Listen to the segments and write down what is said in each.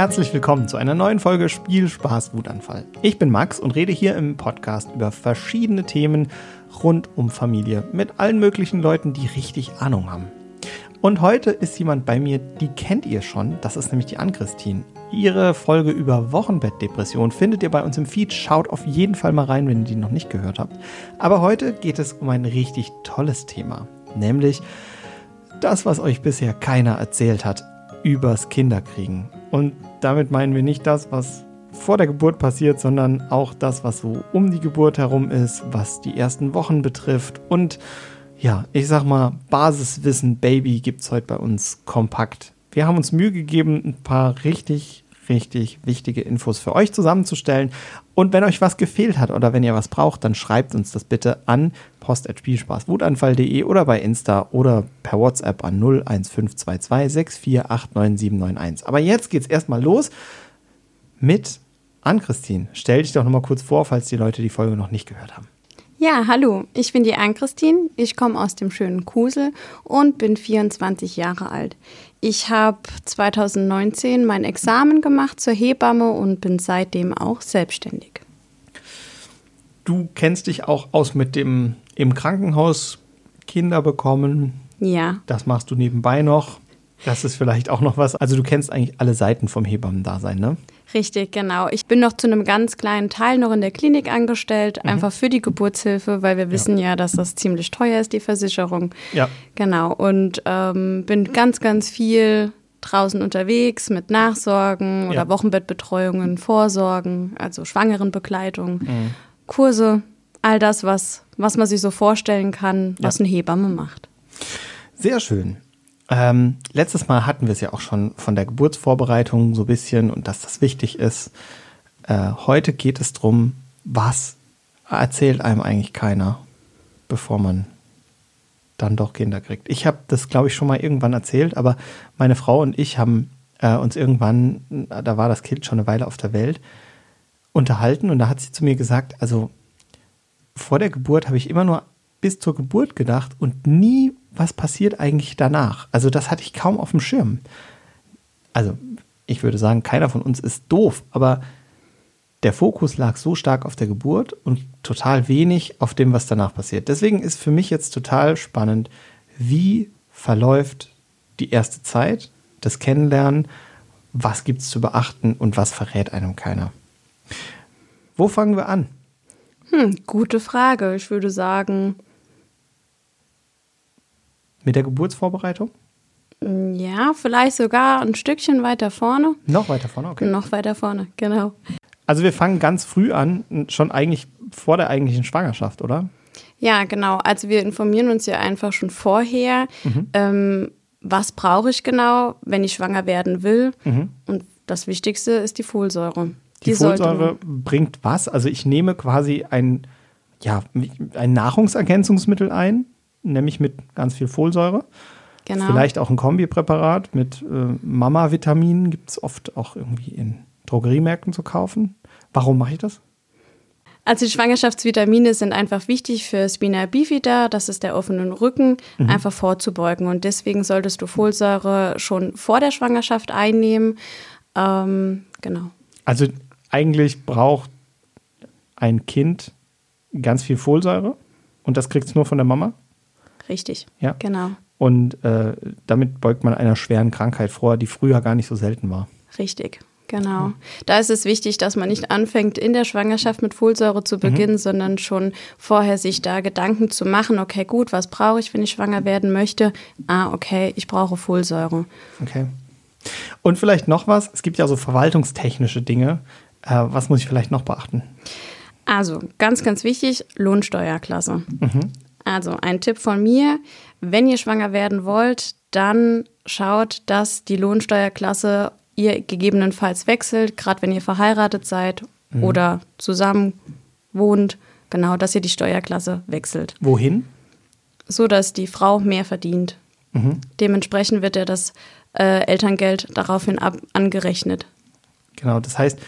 Herzlich willkommen zu einer neuen Folge Spiel, Spaß, Wutanfall. Ich bin Max und rede hier im Podcast über verschiedene Themen rund um Familie mit allen möglichen Leuten, die richtig Ahnung haben. Und heute ist jemand bei mir, die kennt ihr schon. Das ist nämlich die Ann-Christine. Ihre Folge über Wochenbettdepression findet ihr bei uns im Feed. Schaut auf jeden Fall mal rein, wenn ihr die noch nicht gehört habt. Aber heute geht es um ein richtig tolles Thema. Nämlich das, was euch bisher keiner erzählt hat übers Kinderkriegen. Und damit meinen wir nicht das, was vor der Geburt passiert, sondern auch das, was so um die Geburt herum ist, was die ersten Wochen betrifft und ja, ich sag mal, Basiswissen Baby gibt es heute bei uns kompakt. Wir haben uns Mühe gegeben, ein paar richtig, richtig wichtige Infos für euch zusammenzustellen. Und wenn euch was gefehlt hat oder wenn ihr was braucht, dann schreibt uns das bitte an post.spielspaßwutanfall.de oder bei Insta oder per WhatsApp an 01522 6489791. Aber jetzt geht's erstmal los mit Ann-Christine. Stell dich doch nochmal kurz vor, falls die Leute die Folge noch nicht gehört haben. Ja, hallo, ich bin die Ann-Christine, ich komme aus dem schönen Kusel und bin 24 Jahre alt. Ich habe 2019 mein Examen gemacht zur Hebamme und bin seitdem auch selbstständig. Du kennst dich auch aus mit dem im Krankenhaus Kinder bekommen. Ja. Das machst du nebenbei noch. Das ist vielleicht auch noch was. Also du kennst eigentlich alle Seiten vom Hebammendasein, ne? Richtig, genau. Ich bin noch zu einem ganz kleinen Teil noch in der Klinik angestellt, mhm. einfach für die Geburtshilfe, weil wir wissen ja. ja. dass das ziemlich teuer ist, die Versicherung. Ja. Genau. Und ähm, bin ganz, ganz viel draußen unterwegs mit Nachsorgen oder ja. Wochenbettbetreuungen, Vorsorgen, also Schwangerenbegleitung, mhm. Kurse, all das, was, was man sich so vorstellen kann, was ja. eine Hebamme macht. Sehr schön. Ähm, letztes Mal hatten wir es ja auch schon von der Geburtsvorbereitung so ein bisschen und dass das wichtig ist. Äh, heute geht es darum, was erzählt einem eigentlich keiner, bevor man dann doch Kinder kriegt. Ich habe das, glaube ich, schon mal irgendwann erzählt, aber meine Frau und ich haben äh, uns irgendwann, da war das Kind schon eine Weile auf der Welt, unterhalten und da hat sie zu mir gesagt, also vor der Geburt habe ich immer nur bis zur Geburt gedacht und nie was passiert eigentlich danach? Also das hatte ich kaum auf dem Schirm. Also ich würde sagen, keiner von uns ist doof, aber der Fokus lag so stark auf der Geburt und total wenig auf dem, was danach passiert. Deswegen ist für mich jetzt total spannend, wie verläuft die erste Zeit, das Kennenlernen, was gibt es zu beachten und was verrät einem keiner. Wo fangen wir an? Hm, gute Frage. Ich würde sagen, mit der Geburtsvorbereitung? Ja, vielleicht sogar ein Stückchen weiter vorne. Noch weiter vorne, okay. Noch weiter vorne, genau. Also wir fangen ganz früh an, schon eigentlich vor der eigentlichen Schwangerschaft, oder? Ja, genau. Also wir informieren uns ja einfach schon vorher, mhm. ähm, was brauche ich genau, wenn ich schwanger werden will. Mhm. Und das Wichtigste ist die Folsäure. Die, die Folsäure bringt was? Also ich nehme quasi ein, ja, ein Nahrungsergänzungsmittel ein, nämlich mit ganz viel Folsäure. Genau. Vielleicht auch ein Kombipräparat mit äh, Mama-Vitaminen gibt es oft auch irgendwie in Drogeriemärkten zu kaufen. Warum mache ich das? Also die Schwangerschaftsvitamine sind einfach wichtig für Spina bifida, das ist der offene Rücken, mhm. einfach vorzubeugen. Und deswegen solltest du Folsäure schon vor der Schwangerschaft einnehmen. Ähm, genau. Also eigentlich braucht ein Kind ganz viel Folsäure und das kriegt es nur von der Mama? Richtig. Ja. Genau. Und äh, damit beugt man einer schweren Krankheit vor, die früher gar nicht so selten war. Richtig. Genau. Mhm. Da ist es wichtig, dass man nicht anfängt, in der Schwangerschaft mit Folsäure zu beginnen, mhm. sondern schon vorher sich da Gedanken zu machen, okay, gut, was brauche ich, wenn ich schwanger werden möchte? Ah, okay, ich brauche Folsäure. Okay. Und vielleicht noch was, es gibt ja so verwaltungstechnische Dinge. Äh, was muss ich vielleicht noch beachten? Also, ganz, ganz wichtig, Lohnsteuerklasse. Mhm. Also ein Tipp von mir, wenn ihr schwanger werden wollt, dann schaut, dass die Lohnsteuerklasse ihr gegebenenfalls wechselt, gerade wenn ihr verheiratet seid mhm. oder zusammen wohnt, genau, dass ihr die Steuerklasse wechselt. Wohin? So dass die Frau mehr verdient. Mhm. Dementsprechend wird ja das äh, Elterngeld daraufhin ab angerechnet. Genau, das heißt,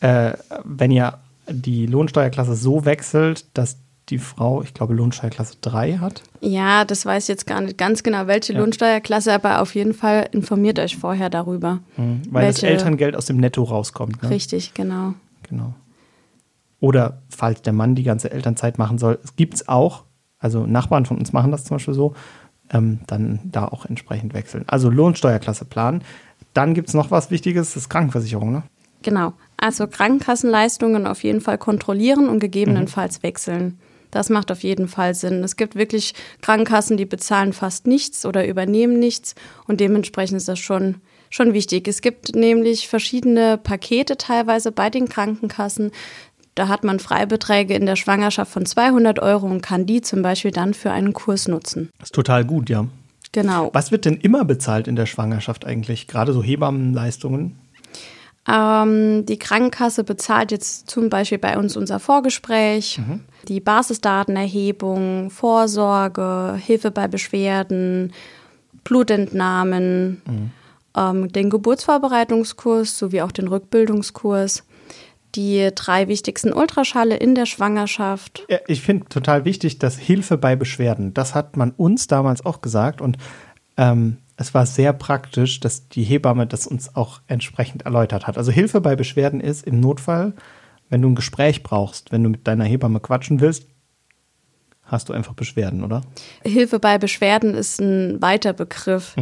äh, wenn ihr die Lohnsteuerklasse so wechselt, dass die Frau, ich glaube, Lohnsteuerklasse 3 hat. Ja, das weiß ich jetzt gar nicht ganz genau, welche Ja. Lohnsteuerklasse, aber auf jeden Fall informiert euch vorher darüber. Weil das Welche- Elterngeld aus dem Netto rauskommt. Ne? Richtig, genau. Genau. Oder falls der Mann die ganze Elternzeit machen soll, es gibt es auch, also Nachbarn von uns machen das zum Beispiel so, ähm, dann da auch entsprechend wechseln. Also Lohnsteuerklasse planen. Dann gibt es noch was Wichtiges, das ist Krankenversicherung, ne? Genau. Also Krankenkassenleistungen auf jeden Fall kontrollieren und gegebenenfalls wechseln. Das macht auf jeden Fall Sinn. Es gibt wirklich Krankenkassen, die bezahlen fast nichts oder übernehmen nichts und dementsprechend ist das schon, schon wichtig. Es gibt nämlich verschiedene Pakete teilweise bei den Krankenkassen. Da hat man Freibeträge in der Schwangerschaft von 200 Euro und kann die zum Beispiel dann für einen Kurs nutzen. Das ist total gut, ja. Genau. Was wird denn immer bezahlt in der Schwangerschaft eigentlich? Gerade so Hebammenleistungen? Ähm, die Krankenkasse bezahlt jetzt zum Beispiel bei uns unser Vorgespräch, die Basisdatenerhebung, Vorsorge, Hilfe bei Beschwerden, Blutentnahmen, ähm, den Geburtsvorbereitungskurs sowie auch den Rückbildungskurs, die drei wichtigsten Ultraschalle in der Schwangerschaft. Ja, ich finde total wichtig, dass Hilfe bei Beschwerden, das hat man uns damals auch gesagt und ähm, es war sehr praktisch, dass die Hebamme das uns auch entsprechend erläutert hat. Also Hilfe bei Beschwerden ist im Notfall, wenn du ein Gespräch brauchst, wenn du mit deiner Hebamme quatschen willst, hast du einfach Beschwerden, oder? Hilfe bei Beschwerden ist ein weiter Begriff.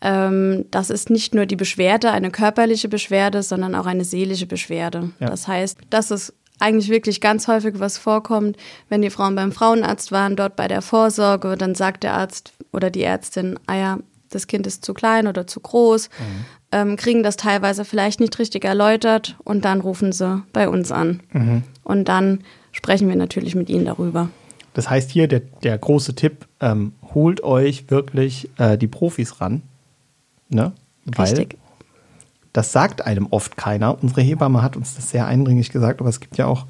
Ähm, das ist nicht nur die Beschwerde, eine körperliche Beschwerde, sondern auch eine seelische Beschwerde. Ja. Das heißt, das ist eigentlich wirklich ganz häufig was vorkommt, wenn die Frauen beim Frauenarzt waren, dort bei der Vorsorge, dann sagt der Arzt oder die Ärztin, ah ja, das Kind ist zu klein oder zu groß, ähm, kriegen das teilweise vielleicht nicht richtig erläutert und dann rufen sie bei uns an. Und dann sprechen wir natürlich mit ihnen darüber. Das heißt hier der, der große Tipp, ähm, holt euch wirklich äh, die Profis ran. Ne? Weil Richtig. das sagt einem oft keiner. Unsere Hebamme hat uns das sehr eindringlich gesagt, aber es gibt ja auch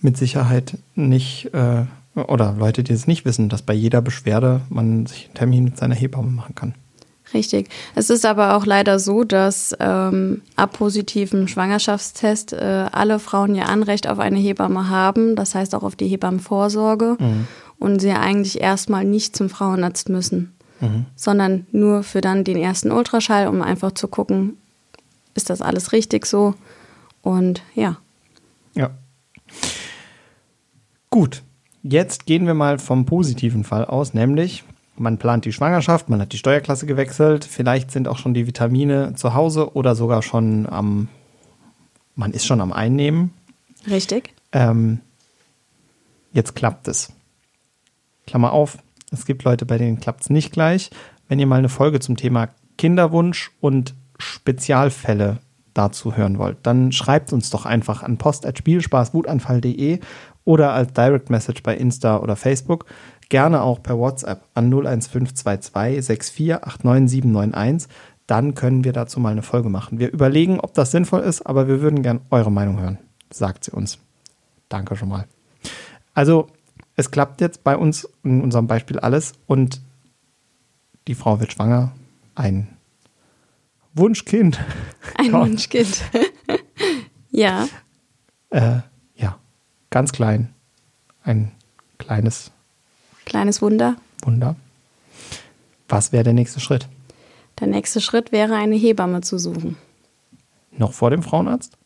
mit Sicherheit nicht, äh, oder Leute, die es nicht wissen, dass bei jeder Beschwerde man sich einen Termin mit seiner Hebamme machen kann. Richtig. Es ist aber auch leider so, dass ähm, ab positivem Schwangerschaftstest äh, alle Frauen ihr Anrecht auf eine Hebamme haben, das heißt auch auf die Hebammenvorsorge und sie eigentlich erstmal nicht zum Frauenarzt müssen, sondern nur für dann den ersten Ultraschall, um einfach zu gucken, ist das alles richtig so und ja. Ja. Gut, jetzt gehen wir mal vom positiven Fall aus, nämlich man plant die Schwangerschaft, man hat die Steuerklasse gewechselt, vielleicht sind auch schon die Vitamine zu Hause oder sogar schon am, man ist schon am Einnehmen. Richtig? Ähm, jetzt klappt es. Klammer auf, es gibt Leute, bei denen klappt es nicht gleich. Wenn ihr mal eine Folge zum Thema Kinderwunsch und Spezialfälle dazu hören wollt, dann schreibt uns doch einfach an post.spielspaßwutanfall.de oder als Direct Message bei Insta oder Facebook. Gerne auch per WhatsApp an 01522 6489791. Dann können wir dazu mal eine Folge machen. Wir überlegen, ob das sinnvoll ist, aber wir würden gern eure Meinung hören. Sagt sie uns. Danke schon mal. Also, es klappt jetzt bei uns in unserem Beispiel alles und die Frau wird schwanger. Ein Wunschkind. Ein. Wunschkind. ja. Äh, ja, ganz klein. Ein kleines Kleines Wunder. Wunder. Was wäre der nächste Schritt? Der nächste Schritt wäre, eine Hebamme zu suchen. Noch vor dem Frauenarzt?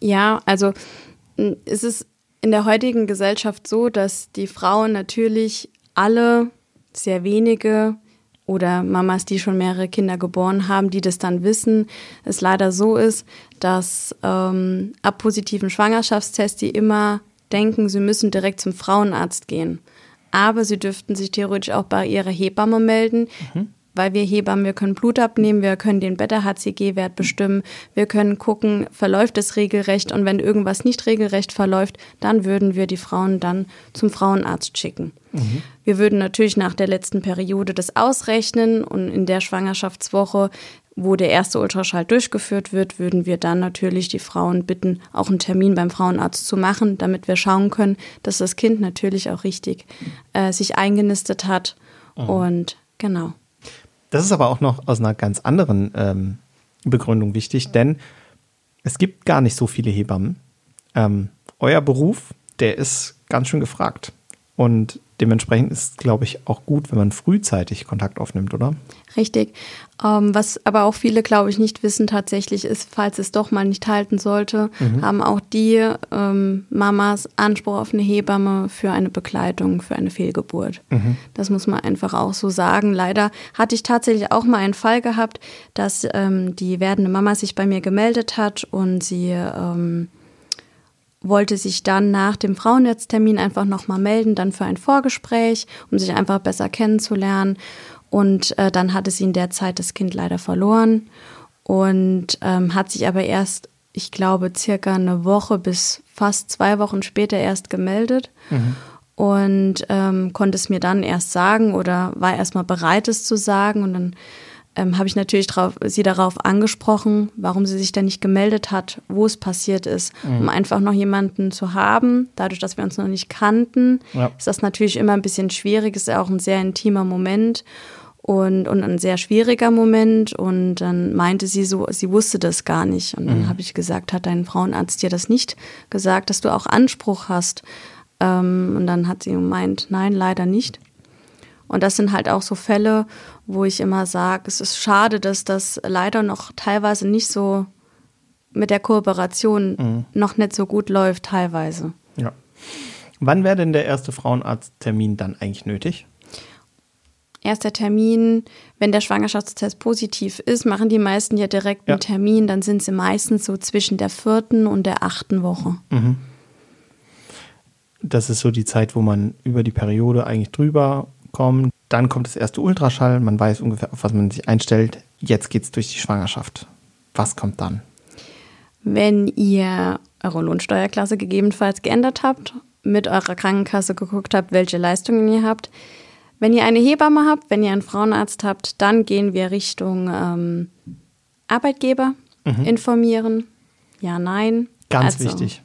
Ja, also m, es ist in der heutigen Gesellschaft so, dass die Frauen natürlich alle, sehr wenige oder Mamas, die schon mehrere Kinder geboren haben, die das dann wissen, es leider so ist, dass ähm, ab positiven Schwangerschaftstest die immer denken, sie müssen direkt zum Frauenarzt gehen. Aber sie dürften sich theoretisch auch bei ihrer Hebamme melden, weil wir Hebammen, wir können Blut abnehmen, wir können den Beta-HCG-Wert bestimmen, wir können gucken, verläuft es regelrecht und wenn irgendwas nicht regelrecht verläuft, dann würden wir die Frauen dann zum Frauenarzt schicken. Wir würden natürlich nach der letzten Periode das ausrechnen und in der Schwangerschaftswoche, wo der erste Ultraschall durchgeführt wird, würden wir dann natürlich die Frauen bitten, auch einen Termin beim Frauenarzt zu machen, damit wir schauen können, dass das Kind natürlich auch richtig äh, sich eingenistet hat. Und genau. Das ist aber auch noch aus einer ganz anderen ähm, Begründung wichtig, denn es gibt gar nicht so viele Hebammen. Ähm, euer Beruf, der ist ganz schön gefragt. Und dementsprechend ist es, glaube ich, auch gut, wenn man frühzeitig Kontakt aufnimmt, oder? Richtig. Ähm, was aber auch viele, glaube ich, nicht wissen tatsächlich ist, falls es doch mal nicht halten sollte, mhm. haben auch die ähm, Mamas Anspruch auf eine Hebamme für eine Begleitung, für eine Fehlgeburt. Mhm. Das muss man einfach auch so sagen. Leider hatte ich tatsächlich auch mal einen Fall gehabt, dass ähm, die werdende Mama sich bei mir gemeldet hat und sie ähm, wollte sich dann nach dem Frauennetztermin einfach nochmal melden, dann für ein Vorgespräch, um sich einfach besser kennenzulernen. Und äh, dann hatte sie in der Zeit das Kind leider verloren und ähm, hat sich aber erst, ich glaube, circa eine Woche bis fast zwei Wochen später erst gemeldet. Mhm. Und ähm, konnte es mir dann erst sagen oder war erstmal bereit, es zu sagen. Und dann ähm, habe ich natürlich drauf, sie darauf angesprochen, warum sie sich denn nicht gemeldet hat, wo es passiert ist, mhm. um einfach noch jemanden zu haben. Dadurch, dass wir uns noch nicht kannten, ja. ist das natürlich immer ein bisschen schwierig. Ist ja auch ein sehr intimer Moment und, und ein sehr schwieriger Moment. Und dann meinte sie so, sie wusste das gar nicht. Und dann mhm. habe ich gesagt, hat dein Frauenarzt dir das nicht gesagt, dass du auch Anspruch hast? Ähm, und dann hat sie gemeint, nein, leider nicht. Und das sind halt auch so Fälle, wo ich immer sage, es ist schade, dass das leider noch teilweise nicht so mit der Kooperation mhm. noch nicht so gut läuft, teilweise. Ja. Wann wäre denn der erste Frauenarzttermin dann eigentlich nötig? Erster Termin, wenn der Schwangerschaftstest positiv ist, machen die meisten ja direkt ja. einen Termin, dann sind sie meistens so zwischen der vierten und der achten Woche. Mhm. Das ist so die Zeit, wo man über die Periode eigentlich drüber kommt. Dann kommt das erste Ultraschall. Man weiß ungefähr, auf was man sich einstellt. Jetzt geht es durch die Schwangerschaft. Was kommt dann? Wenn ihr eure Lohnsteuerklasse gegebenenfalls geändert habt, mit eurer Krankenkasse geguckt habt, welche Leistungen ihr habt. Wenn ihr eine Hebamme habt, wenn ihr einen Frauenarzt habt, dann gehen wir Richtung ähm, Arbeitgeber mhm. informieren. Ja, nein. Ganz also, wichtig.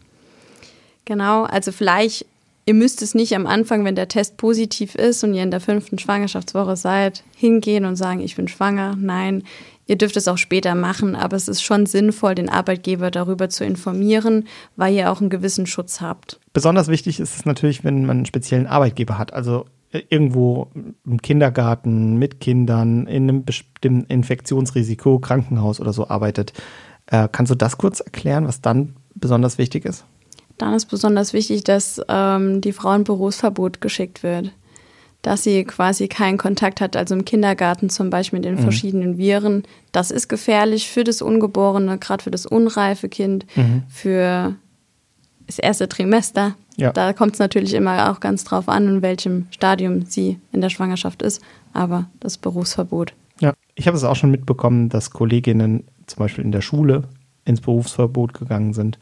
Genau, also vielleicht Ihr müsst es nicht am Anfang, wenn der Test positiv ist und ihr in der fünften Schwangerschaftswoche seid, hingehen und sagen, ich bin schwanger. Nein, ihr dürft es auch später machen, aber es ist schon sinnvoll, den Arbeitgeber darüber zu informieren, weil ihr auch einen gewissen Schutz habt. Besonders wichtig ist es natürlich, wenn man einen speziellen Arbeitgeber hat. Also äh, irgendwo im Kindergarten mit Kindern in einem bestimmten Infektionsrisiko, Krankenhaus oder so arbeitet. Äh, kannst du das kurz erklären, was dann besonders wichtig ist? Dann ist besonders wichtig, dass ähm, die Frau in Berufsverbot geschickt wird. Dass sie quasi keinen Kontakt hat, also im Kindergarten zum Beispiel mit den mhm. verschiedenen Viren. Das ist gefährlich für das Ungeborene, gerade für das unreife Kind, mhm. für das erste Trimester. Ja. Da kommt es natürlich immer auch ganz drauf an, in welchem Stadium sie in der Schwangerschaft ist. Aber das Berufsverbot. Ja, ich habe es auch schon mitbekommen, dass Kolleginnen zum Beispiel in der Schule ins Berufsverbot gegangen sind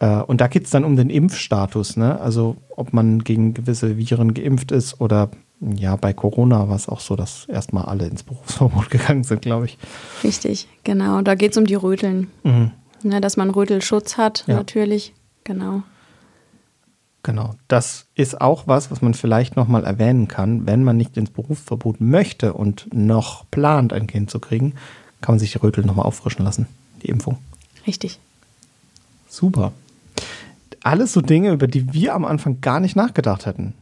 und da geht es dann um den Impfstatus, ne? Also ob man gegen gewisse Viren geimpft ist oder ja, bei Corona war es auch so, dass erstmal alle ins Berufsverbot gegangen sind, glaube ich. Richtig, genau. Da geht es um die Röteln. Mhm. Ja, dass man Rötelschutz hat, ja. natürlich. Genau. Genau. Das ist auch was, was man vielleicht nochmal erwähnen kann. Wenn man nicht ins Berufsverbot möchte und noch plant, ein Kind zu kriegen, kann man sich die Rötel nochmal auffrischen lassen, die Impfung. Richtig. Super alles so Dinge, über die wir am Anfang gar nicht nachgedacht hätten.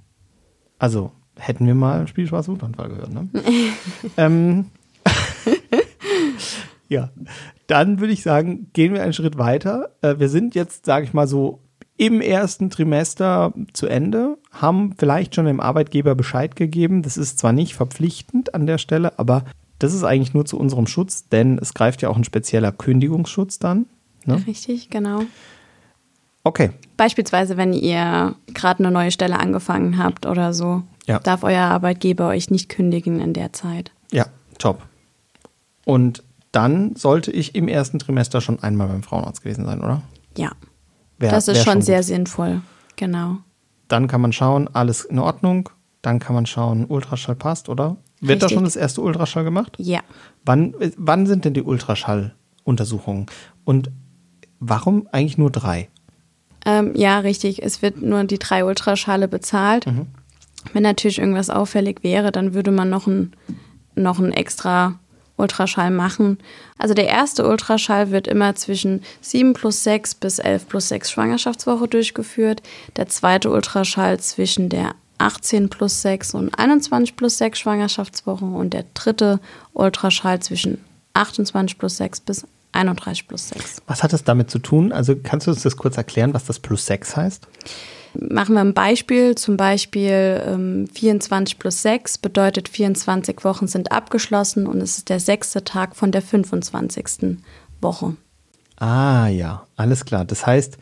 Also hätten wir mal Spielspaß Wutanfall gehört, ne? ähm, ja, dann würde ich sagen, gehen wir einen Schritt weiter. Äh, wir sind jetzt, sage ich mal so, im ersten Trimester zu Ende, haben vielleicht schon dem Arbeitgeber Bescheid gegeben. Das ist zwar nicht verpflichtend an der Stelle, aber das ist eigentlich nur zu unserem Schutz, denn es greift ja auch ein spezieller Kündigungsschutz dann. Ne? Richtig, genau. Okay. Beispielsweise, wenn ihr gerade eine neue Stelle angefangen habt oder so, ja. darf euer Arbeitgeber euch nicht kündigen in der Zeit. Ja, top. Und dann sollte ich im ersten Trimester schon einmal beim Frauenarzt gewesen sein, oder? Ja. Wär, das ist schon, schon sehr sinnvoll. Genau. Dann kann man schauen, alles in Ordnung. Dann kann man schauen, Ultraschall passt, oder? Wird Richtig. da schon das erste Ultraschall gemacht? Ja. Wann, wann sind denn die Ultraschalluntersuchungen? Und warum eigentlich nur drei? Ähm, ja, richtig. Es wird nur die drei Ultraschale bezahlt. Mhm. Wenn natürlich irgendwas auffällig wäre, dann würde man noch ein, noch ein extra Ultraschall machen. Also der erste Ultraschall wird immer zwischen 7 plus 6 bis 11 plus 6 Schwangerschaftswoche durchgeführt. Der zweite Ultraschall zwischen der 18 plus 6 und 21 plus 6 Schwangerschaftswochen und der dritte Ultraschall zwischen 28 plus 6 bis 31 plus 6. Was hat das damit zu tun? Also kannst du uns das kurz erklären, was das plus 6 heißt? Machen wir ein Beispiel, zum Beispiel ähm, 24 plus 6 bedeutet 24 Wochen sind abgeschlossen und es ist der sechste Tag von der 25. Woche. Ah ja, alles klar. Das heißt,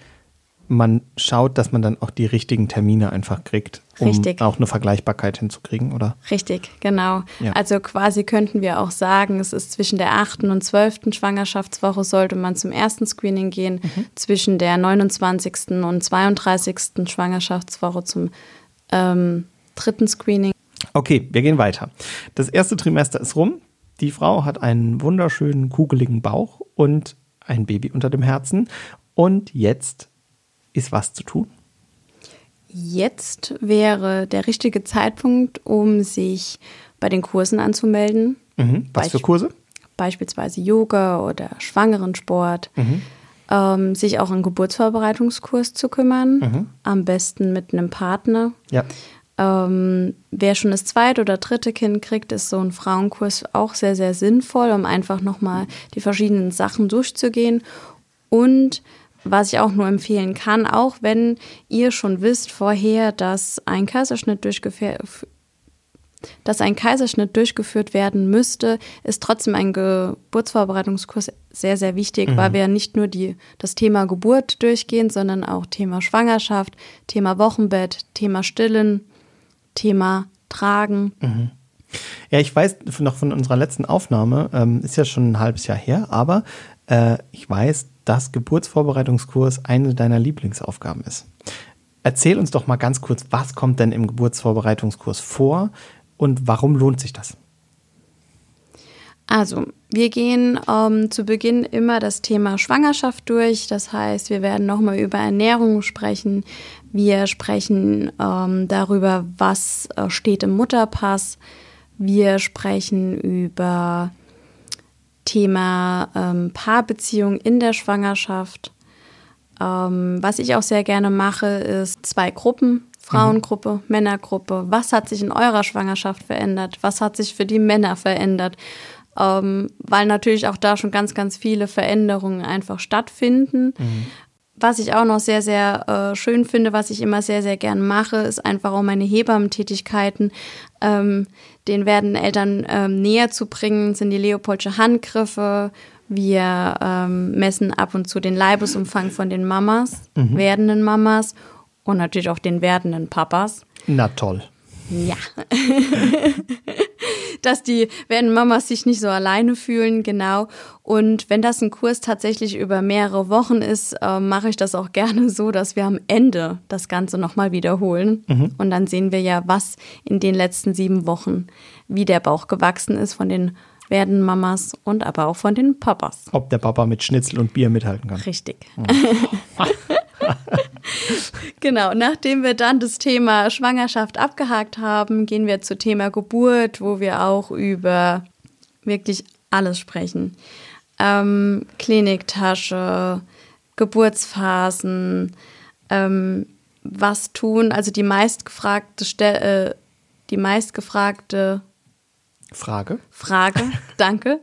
man schaut, dass man dann auch die richtigen Termine einfach kriegt, um Richtig. auch eine Vergleichbarkeit hinzukriegen, oder? Richtig, genau. Ja. Also quasi könnten wir auch sagen, es ist zwischen der 8. und 12. Schwangerschaftswoche sollte man zum ersten Screening gehen, zwischen der 29. und 32. Schwangerschaftswoche zum ähm, dritten Screening. Okay, wir gehen weiter. Das erste Trimester ist rum. Die Frau hat einen wunderschönen kugeligen Bauch und ein Baby unter dem Herzen. Und jetzt ist was zu tun. Jetzt wäre der richtige Zeitpunkt, um sich bei den Kursen anzumelden. Mhm. Was für Beisp- Kurse? Beispielsweise Yoga oder Schwangerensport. Mhm. Ähm, sich auch einen Geburtsvorbereitungskurs zu kümmern. Mhm. Am besten mit einem Partner. Ja. Ähm, wer schon das zweite oder dritte Kind kriegt, ist so ein Frauenkurs auch sehr, sehr sinnvoll, um einfach nochmal die verschiedenen Sachen durchzugehen. Und was ich auch nur empfehlen kann, auch wenn ihr schon wisst vorher, dass ein Kaiserschnitt durchgeführt dass ein Kaiserschnitt durchgeführt werden müsste, ist trotzdem ein Geburtsvorbereitungskurs sehr, sehr wichtig, weil wir nicht nur die, das Thema Geburt durchgehen, sondern auch Thema Schwangerschaft, Thema Wochenbett, Thema Stillen, Thema Tragen. Ja, ich weiß noch von unserer letzten Aufnahme, ähm, ist ja schon ein halbes Jahr her, aber äh, ich weiß, dass Geburtsvorbereitungskurs eine deiner Lieblingsaufgaben ist. Erzähl uns doch mal ganz kurz, was kommt denn im Geburtsvorbereitungskurs vor und warum lohnt sich das? Also, wir gehen ähm, zu Beginn immer das Thema Schwangerschaft durch. Das heißt, wir werden nochmal über Ernährung sprechen. Wir sprechen ähm, darüber, was äh, steht im Mutterpass. Wir sprechen über Thema ähm, Paarbeziehung in der Schwangerschaft. Ähm, was ich auch sehr gerne mache, ist zwei Gruppen. Frauengruppe, Männergruppe. Was hat sich in eurer Schwangerschaft verändert? Was hat sich für die Männer verändert? Ähm, weil natürlich auch da schon ganz, ganz viele Veränderungen einfach stattfinden. Was ich auch noch sehr, sehr äh, schön finde, was ich immer sehr, sehr gern mache, ist einfach auch meine Hebammentätigkeiten, ähm, den werdenden Eltern ähm, näher zu bringen, sind die Leopoldsche Handgriffe. Wir ähm, messen ab und zu den Leibesumfang von den Mamas, werdenden Mamas und natürlich auch den werdenden Papas. Na toll. Ja. Dass die werden Mamas sich nicht so alleine fühlen, genau. Und wenn das ein Kurs tatsächlich über mehrere Wochen ist, äh, mache ich das auch gerne so, dass wir am Ende das Ganze nochmal wiederholen. Und dann sehen wir ja, was in den letzten sieben Wochen, wie der Bauch gewachsen ist von den werdenden Mamas und aber auch von den Papas. Ob der Papa mit Schnitzel und Bier mithalten kann. Richtig. genau, nachdem wir dann das Thema Schwangerschaft abgehakt haben, gehen wir zu Thema Geburt, wo wir auch über wirklich alles sprechen. Ähm, Kliniktasche, Geburtsphasen, ähm, was tun, also die meistgefragte, Ste äh, die meistgefragte Frage? Frage, danke,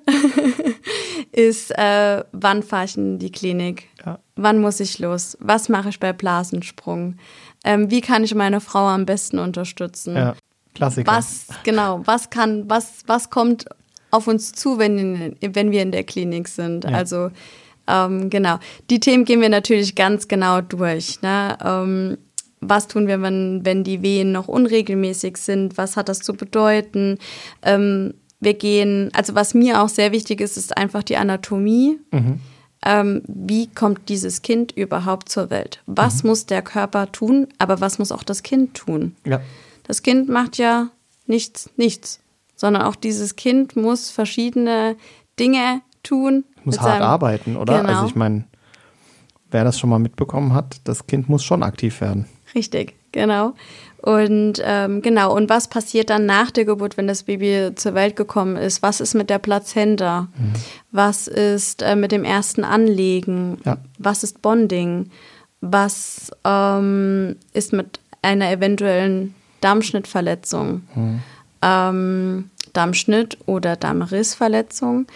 ist, äh, wann fahre ich in die Klinik? Ja. Wann muss ich los? Was mache ich bei Blasensprung? Ähm, wie kann ich meine Frau am besten unterstützen? Ja, Klassiker. Was, genau, was kann, was, was kommt auf uns zu, wenn, wenn wir in der Klinik sind? Ja. Also, ähm, genau. Die Themen gehen wir natürlich ganz genau durch. Ne? Ähm, was tun wir, wenn, wenn die Wehen noch unregelmäßig sind? Was hat das zu bedeuten? Ähm, wir gehen, also was mir auch sehr wichtig ist, ist einfach die Anatomie. Ähm, wie kommt dieses Kind überhaupt zur Welt? Was muss der Körper tun, aber was muss auch das Kind tun? Ja. Das Kind macht ja nichts, nichts, sondern auch dieses Kind muss verschiedene Dinge tun. Muss hart seinem- arbeiten, oder? Genau. Also ich meine, wer das schon mal mitbekommen hat, das Kind muss schon aktiv werden. Richtig, genau. Und ähm, genau, und was passiert dann nach der Geburt, wenn das Baby zur Welt gekommen ist? Was ist mit der Plazenta? Was ist äh, mit dem ersten Anlegen? Ja. Was ist Bonding? Was ähm, ist mit einer eventuellen Darmschnittverletzung, mhm. ähm, Darmschnitt oder Darmrissverletzung.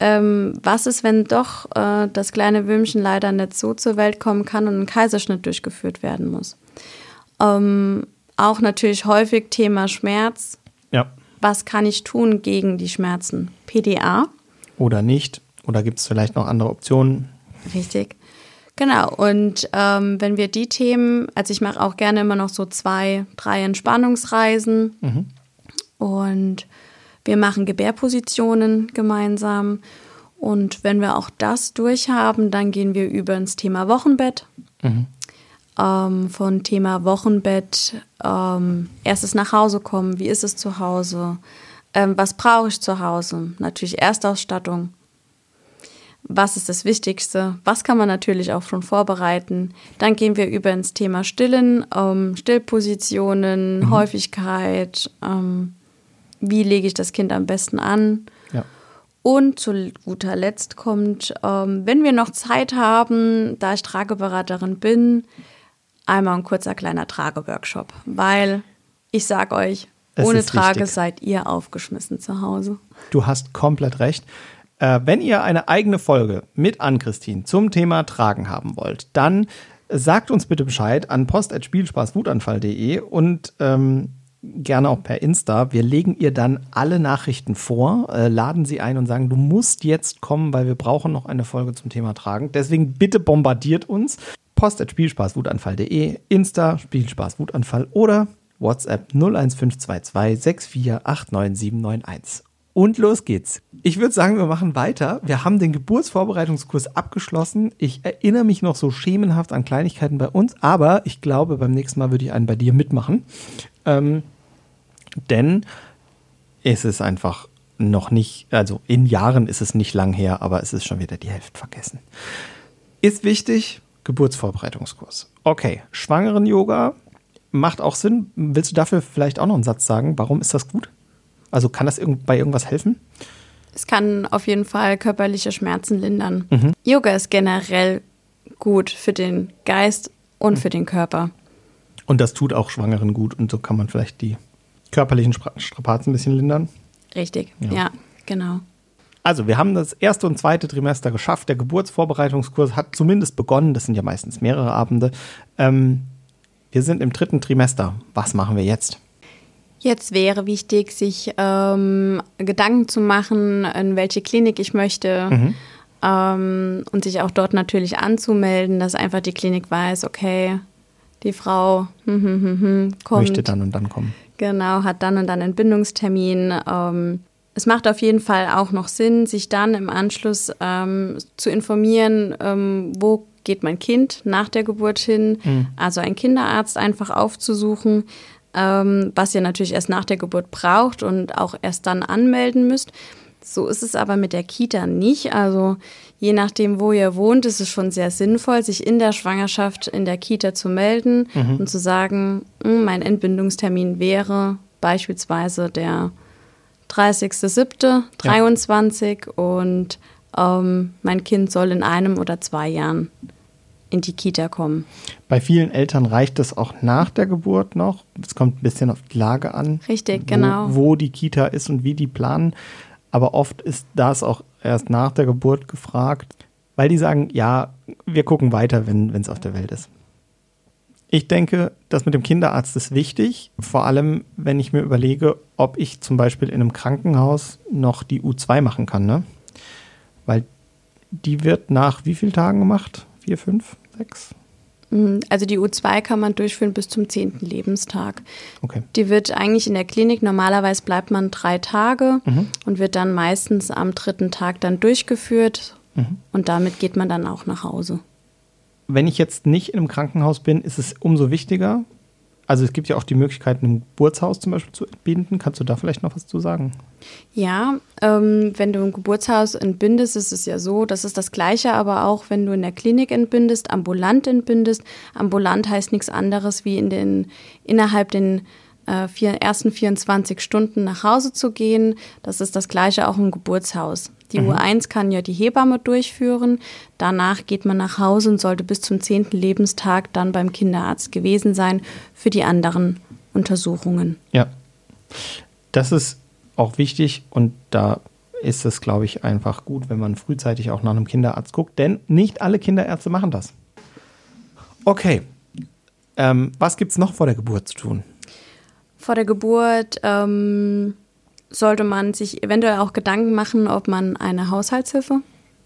Ähm, was ist, wenn doch äh, das kleine Würmchen leider nicht so zur Welt kommen kann und ein Kaiserschnitt durchgeführt werden muss? Ähm, auch natürlich häufig Thema Schmerz. Ja. Was kann ich tun gegen die Schmerzen? PDA. Oder nicht? Oder gibt es vielleicht noch andere Optionen? Richtig. Genau, und ähm, wenn wir die Themen, also ich mache auch gerne immer noch so zwei, drei Entspannungsreisen mhm. und wir machen Gebärpositionen gemeinsam. Und wenn wir auch das durchhaben, dann gehen wir über ins Thema Wochenbett. Mhm. Ähm, von Thema Wochenbett, ähm, erstes nach Hause kommen, wie ist es zu Hause, ähm, was brauche ich zu Hause, natürlich Erstausstattung, was ist das Wichtigste, was kann man natürlich auch schon vorbereiten. Dann gehen wir über ins Thema Stillen, ähm, Stillpositionen, mhm. Häufigkeit, ähm, wie lege ich das Kind am besten an. Ja. Und zu guter Letzt kommt, ähm, wenn wir noch Zeit haben, da ich Trageberaterin bin, einmal ein kurzer kleiner Trageworkshop, weil ich sage euch, es ohne Trage wichtig. seid ihr aufgeschmissen zu Hause. Du hast komplett recht. Äh, wenn ihr eine eigene Folge mit Ann-Christine zum Thema Tragen haben wollt, dann sagt uns bitte Bescheid an post.spielspaßwutanfall.de und ähm, gerne auch per Insta. Wir legen ihr dann alle Nachrichten vor, äh, laden sie ein und sagen, du musst jetzt kommen, weil wir brauchen noch eine Folge zum Thema Tragen. Deswegen bitte bombardiert uns. Post at Spielspaßwutanfall.de, Insta Spielspaßwutanfall oder WhatsApp 01522 6489791. Und los geht's. Ich würde sagen, wir machen weiter. Wir haben den Geburtsvorbereitungskurs abgeschlossen. Ich erinnere mich noch so schemenhaft an Kleinigkeiten bei uns, aber ich glaube, beim nächsten Mal würde ich einen bei dir mitmachen. Ähm, denn es ist einfach noch nicht, also in Jahren ist es nicht lang her, aber es ist schon wieder die Hälfte vergessen. Ist wichtig, Geburtsvorbereitungskurs. Okay, Schwangeren-Yoga macht auch Sinn. Willst du dafür vielleicht auch noch einen Satz sagen? Warum ist das gut? Also kann das bei irgendwas helfen? Es kann auf jeden Fall körperliche Schmerzen lindern. Mhm. Yoga ist generell gut für den Geist und mhm. für den Körper. Und das tut auch Schwangeren gut und so kann man vielleicht die körperlichen Strapazen ein bisschen lindern. Richtig, ja, ja genau. Also, wir haben das erste und zweite Trimester geschafft. Der Geburtsvorbereitungskurs hat zumindest begonnen. Das sind ja meistens mehrere Abende. Ähm, wir sind im dritten Trimester. Was machen wir jetzt? Jetzt wäre wichtig, sich ähm, Gedanken zu machen, in welche Klinik ich möchte. Mhm. Ähm, und sich auch dort natürlich anzumelden, dass einfach die Klinik weiß, okay, die Frau hm, hm, hm, hm kommt. Möchte dann und dann kommen. Genau, hat dann und dann einen Bindungstermin. Ähm, es macht auf jeden Fall auch noch Sinn, sich dann im Anschluss ähm, zu informieren, ähm, wo geht mein Kind nach der Geburt hin. Mhm. Also einen Kinderarzt einfach aufzusuchen, ähm, was ihr natürlich erst nach der Geburt braucht und auch erst dann anmelden müsst. So ist es aber mit der Kita nicht. Also je nachdem, wo ihr wohnt, ist es schon sehr sinnvoll, sich in der Schwangerschaft in der Kita zu melden mhm. und zu sagen, hm, mein Entbindungstermin wäre beispielsweise der 30.07.23 ja. und ähm, mein Kind soll in einem oder zwei Jahren in die Kita kommen. Bei vielen Eltern reicht es auch nach der Geburt noch. Es kommt ein bisschen auf die Lage an. Richtig, wo, genau. Wo die Kita ist und wie die planen. Aber oft ist das auch erst nach der Geburt gefragt, weil die sagen, ja, wir gucken weiter, wenn es auf der Welt ist. Ich denke, das mit dem Kinderarzt ist wichtig, vor allem wenn ich mir überlege, ob ich zum Beispiel in einem Krankenhaus noch die U2 machen kann, ne? Weil die wird nach wie vielen Tagen gemacht? Vier, fünf, sechs? Mhm, also die U2 kann man durchführen bis zum zehnten Lebenstag. Okay. Die wird eigentlich in der Klinik, normalerweise bleibt man drei Tage mhm. und wird dann meistens am dritten Tag dann durchgeführt mhm. und damit geht man dann auch nach Hause. Wenn ich jetzt nicht in einem Krankenhaus bin, ist es umso wichtiger, also es gibt ja auch die Möglichkeit, ein Geburtshaus zum Beispiel zu entbinden. Kannst du da vielleicht noch was zu sagen? Ja, ähm, wenn du ein Geburtshaus entbindest, ist es ja so, das ist das Gleiche, aber auch wenn du in der Klinik entbindest, ambulant entbindest. Ambulant heißt nichts anderes wie in den, innerhalb den äh, vier, ersten 24 Stunden nach Hause zu gehen. Das ist das Gleiche auch im Geburtshaus. Die mhm. U1 kann ja die Hebamme durchführen. Danach geht man nach Hause und sollte bis zum zehnten Lebenstag dann beim Kinderarzt gewesen sein für die anderen Untersuchungen. Ja. Das ist auch wichtig und da ist es, glaube ich, einfach gut, wenn man frühzeitig auch nach einem Kinderarzt guckt, denn nicht alle Kinderärzte machen das. Okay. Ähm, was gibt es noch vor der Geburt zu tun? Vor der Geburt ähm, sollte man sich eventuell auch Gedanken machen, ob man eine Haushaltshilfe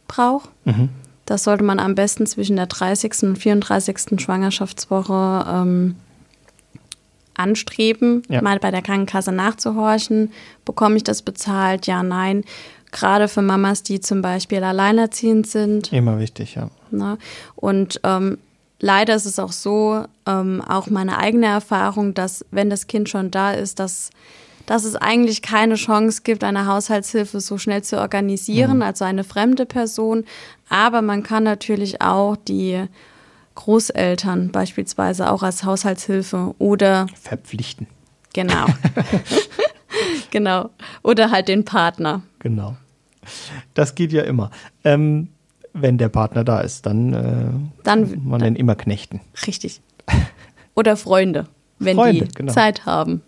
braucht. Mhm. Das sollte man am besten zwischen der 30. und 34. Schwangerschaftswoche ähm, anstreben, Ja. mal bei der Krankenkasse nachzuhorchen. Bekomme ich das bezahlt? Ja, nein. Gerade für Mamas, die zum Beispiel alleinerziehend sind. Immer wichtig, ja. Ne? Und ähm, leider ist es auch so, ähm, auch meine eigene Erfahrung, dass wenn das Kind schon da ist, dass, dass es eigentlich keine Chance gibt, eine Haushaltshilfe so schnell zu organisieren, also eine fremde Person. Aber man kann natürlich auch die Großeltern beispielsweise auch als Haushaltshilfe oder Verpflichten. genau. genau. Oder halt den Partner. Genau. Das geht ja immer. Ähm, wenn der Partner da ist, dann, äh, Dann- man den immer knechten. Richtig. Oder Freunde, wenn Freunde, die genau. Zeit haben.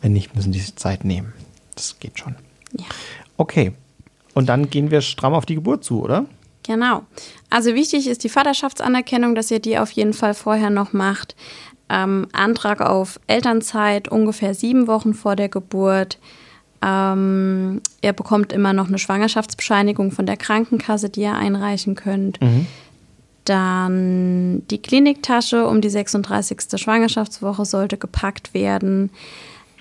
Wenn nicht, müssen die sich Zeit nehmen. Das geht schon. Ja. Okay. Und dann gehen wir stramm auf die Geburt zu, oder? Genau. Also wichtig ist die Vaterschaftsanerkennung, dass ihr die auf jeden Fall vorher noch macht. Ähm, Antrag auf Elternzeit ungefähr sieben Wochen vor der Geburt. Ähm, ihr bekommt immer noch eine Schwangerschaftsbescheinigung von der Krankenkasse, die ihr einreichen könnt. Dann die Kliniktasche um die 36. Schwangerschaftswoche sollte gepackt werden.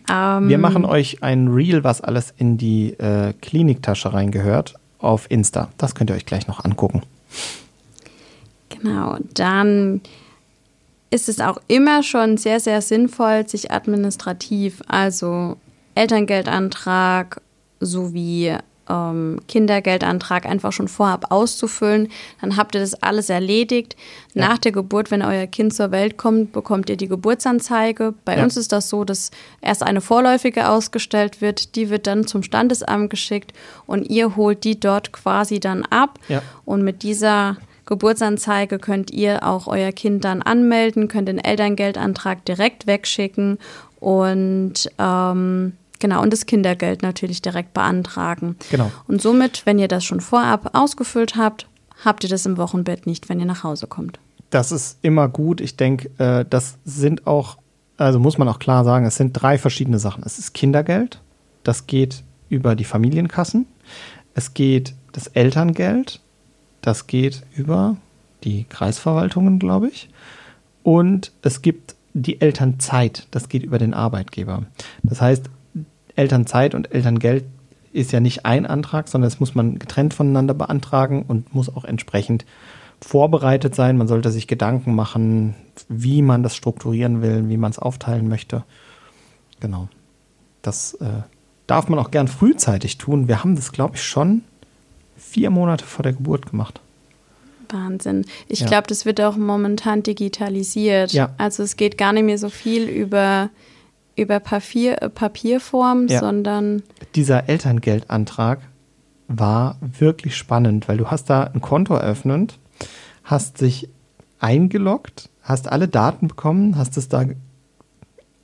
Ähm, Wir machen euch ein Reel, was alles in die äh, Kliniktasche reingehört, auf Insta. Das könnt ihr euch gleich noch angucken. Genau, dann ist es auch immer schon sehr, sehr sinnvoll, sich administrativ, also Elterngeldantrag sowie ähm, Kindergeldantrag einfach schon vorab auszufüllen. Dann habt ihr das alles erledigt. Nach der Geburt, wenn euer Kind zur Welt kommt, bekommt ihr die Geburtsanzeige. Bei Ja. uns ist das so, dass erst eine vorläufige ausgestellt wird. Die wird dann zum Standesamt geschickt und ihr holt die dort quasi dann ab. Ja. Und mit dieser Geburtsanzeige könnt ihr auch euer Kind dann anmelden, könnt den Elterngeldantrag direkt wegschicken und ähm, genau und das Kindergeld natürlich direkt beantragen. Genau. Und somit, wenn ihr das schon vorab ausgefüllt habt, habt ihr das im Wochenbett nicht, wenn ihr nach Hause kommt. Das ist immer gut. Ich denke, äh, das sind auch, also muss man auch klar sagen, es sind drei verschiedene Sachen. Es ist Kindergeld, das geht über die Familienkassen. Es geht das Elterngeld, das geht über die Kreisverwaltungen, glaube ich. Und es gibt die Elternzeit, das geht über den Arbeitgeber. Das heißt, Elternzeit und Elterngeld ist ja nicht ein Antrag, sondern das muss man getrennt voneinander beantragen und muss auch entsprechend vorbereitet sein. Man sollte sich Gedanken machen, wie man das strukturieren will, wie man es aufteilen möchte. Genau. Das äh, darf man auch gern frühzeitig tun. Wir haben das, glaube ich, schon vier Monate vor der Geburt gemacht. Wahnsinn. Ich Ja. glaube, das wird auch momentan digitalisiert. Ja. Also es geht gar nicht mehr so viel über, über Papier, äh, Papierform, Ja. sondern Dieser Elterngeldantrag war wirklich spannend, weil du hast da ein Konto eröffnet, hast dich eingeloggt, hast alle Daten bekommen, hast es da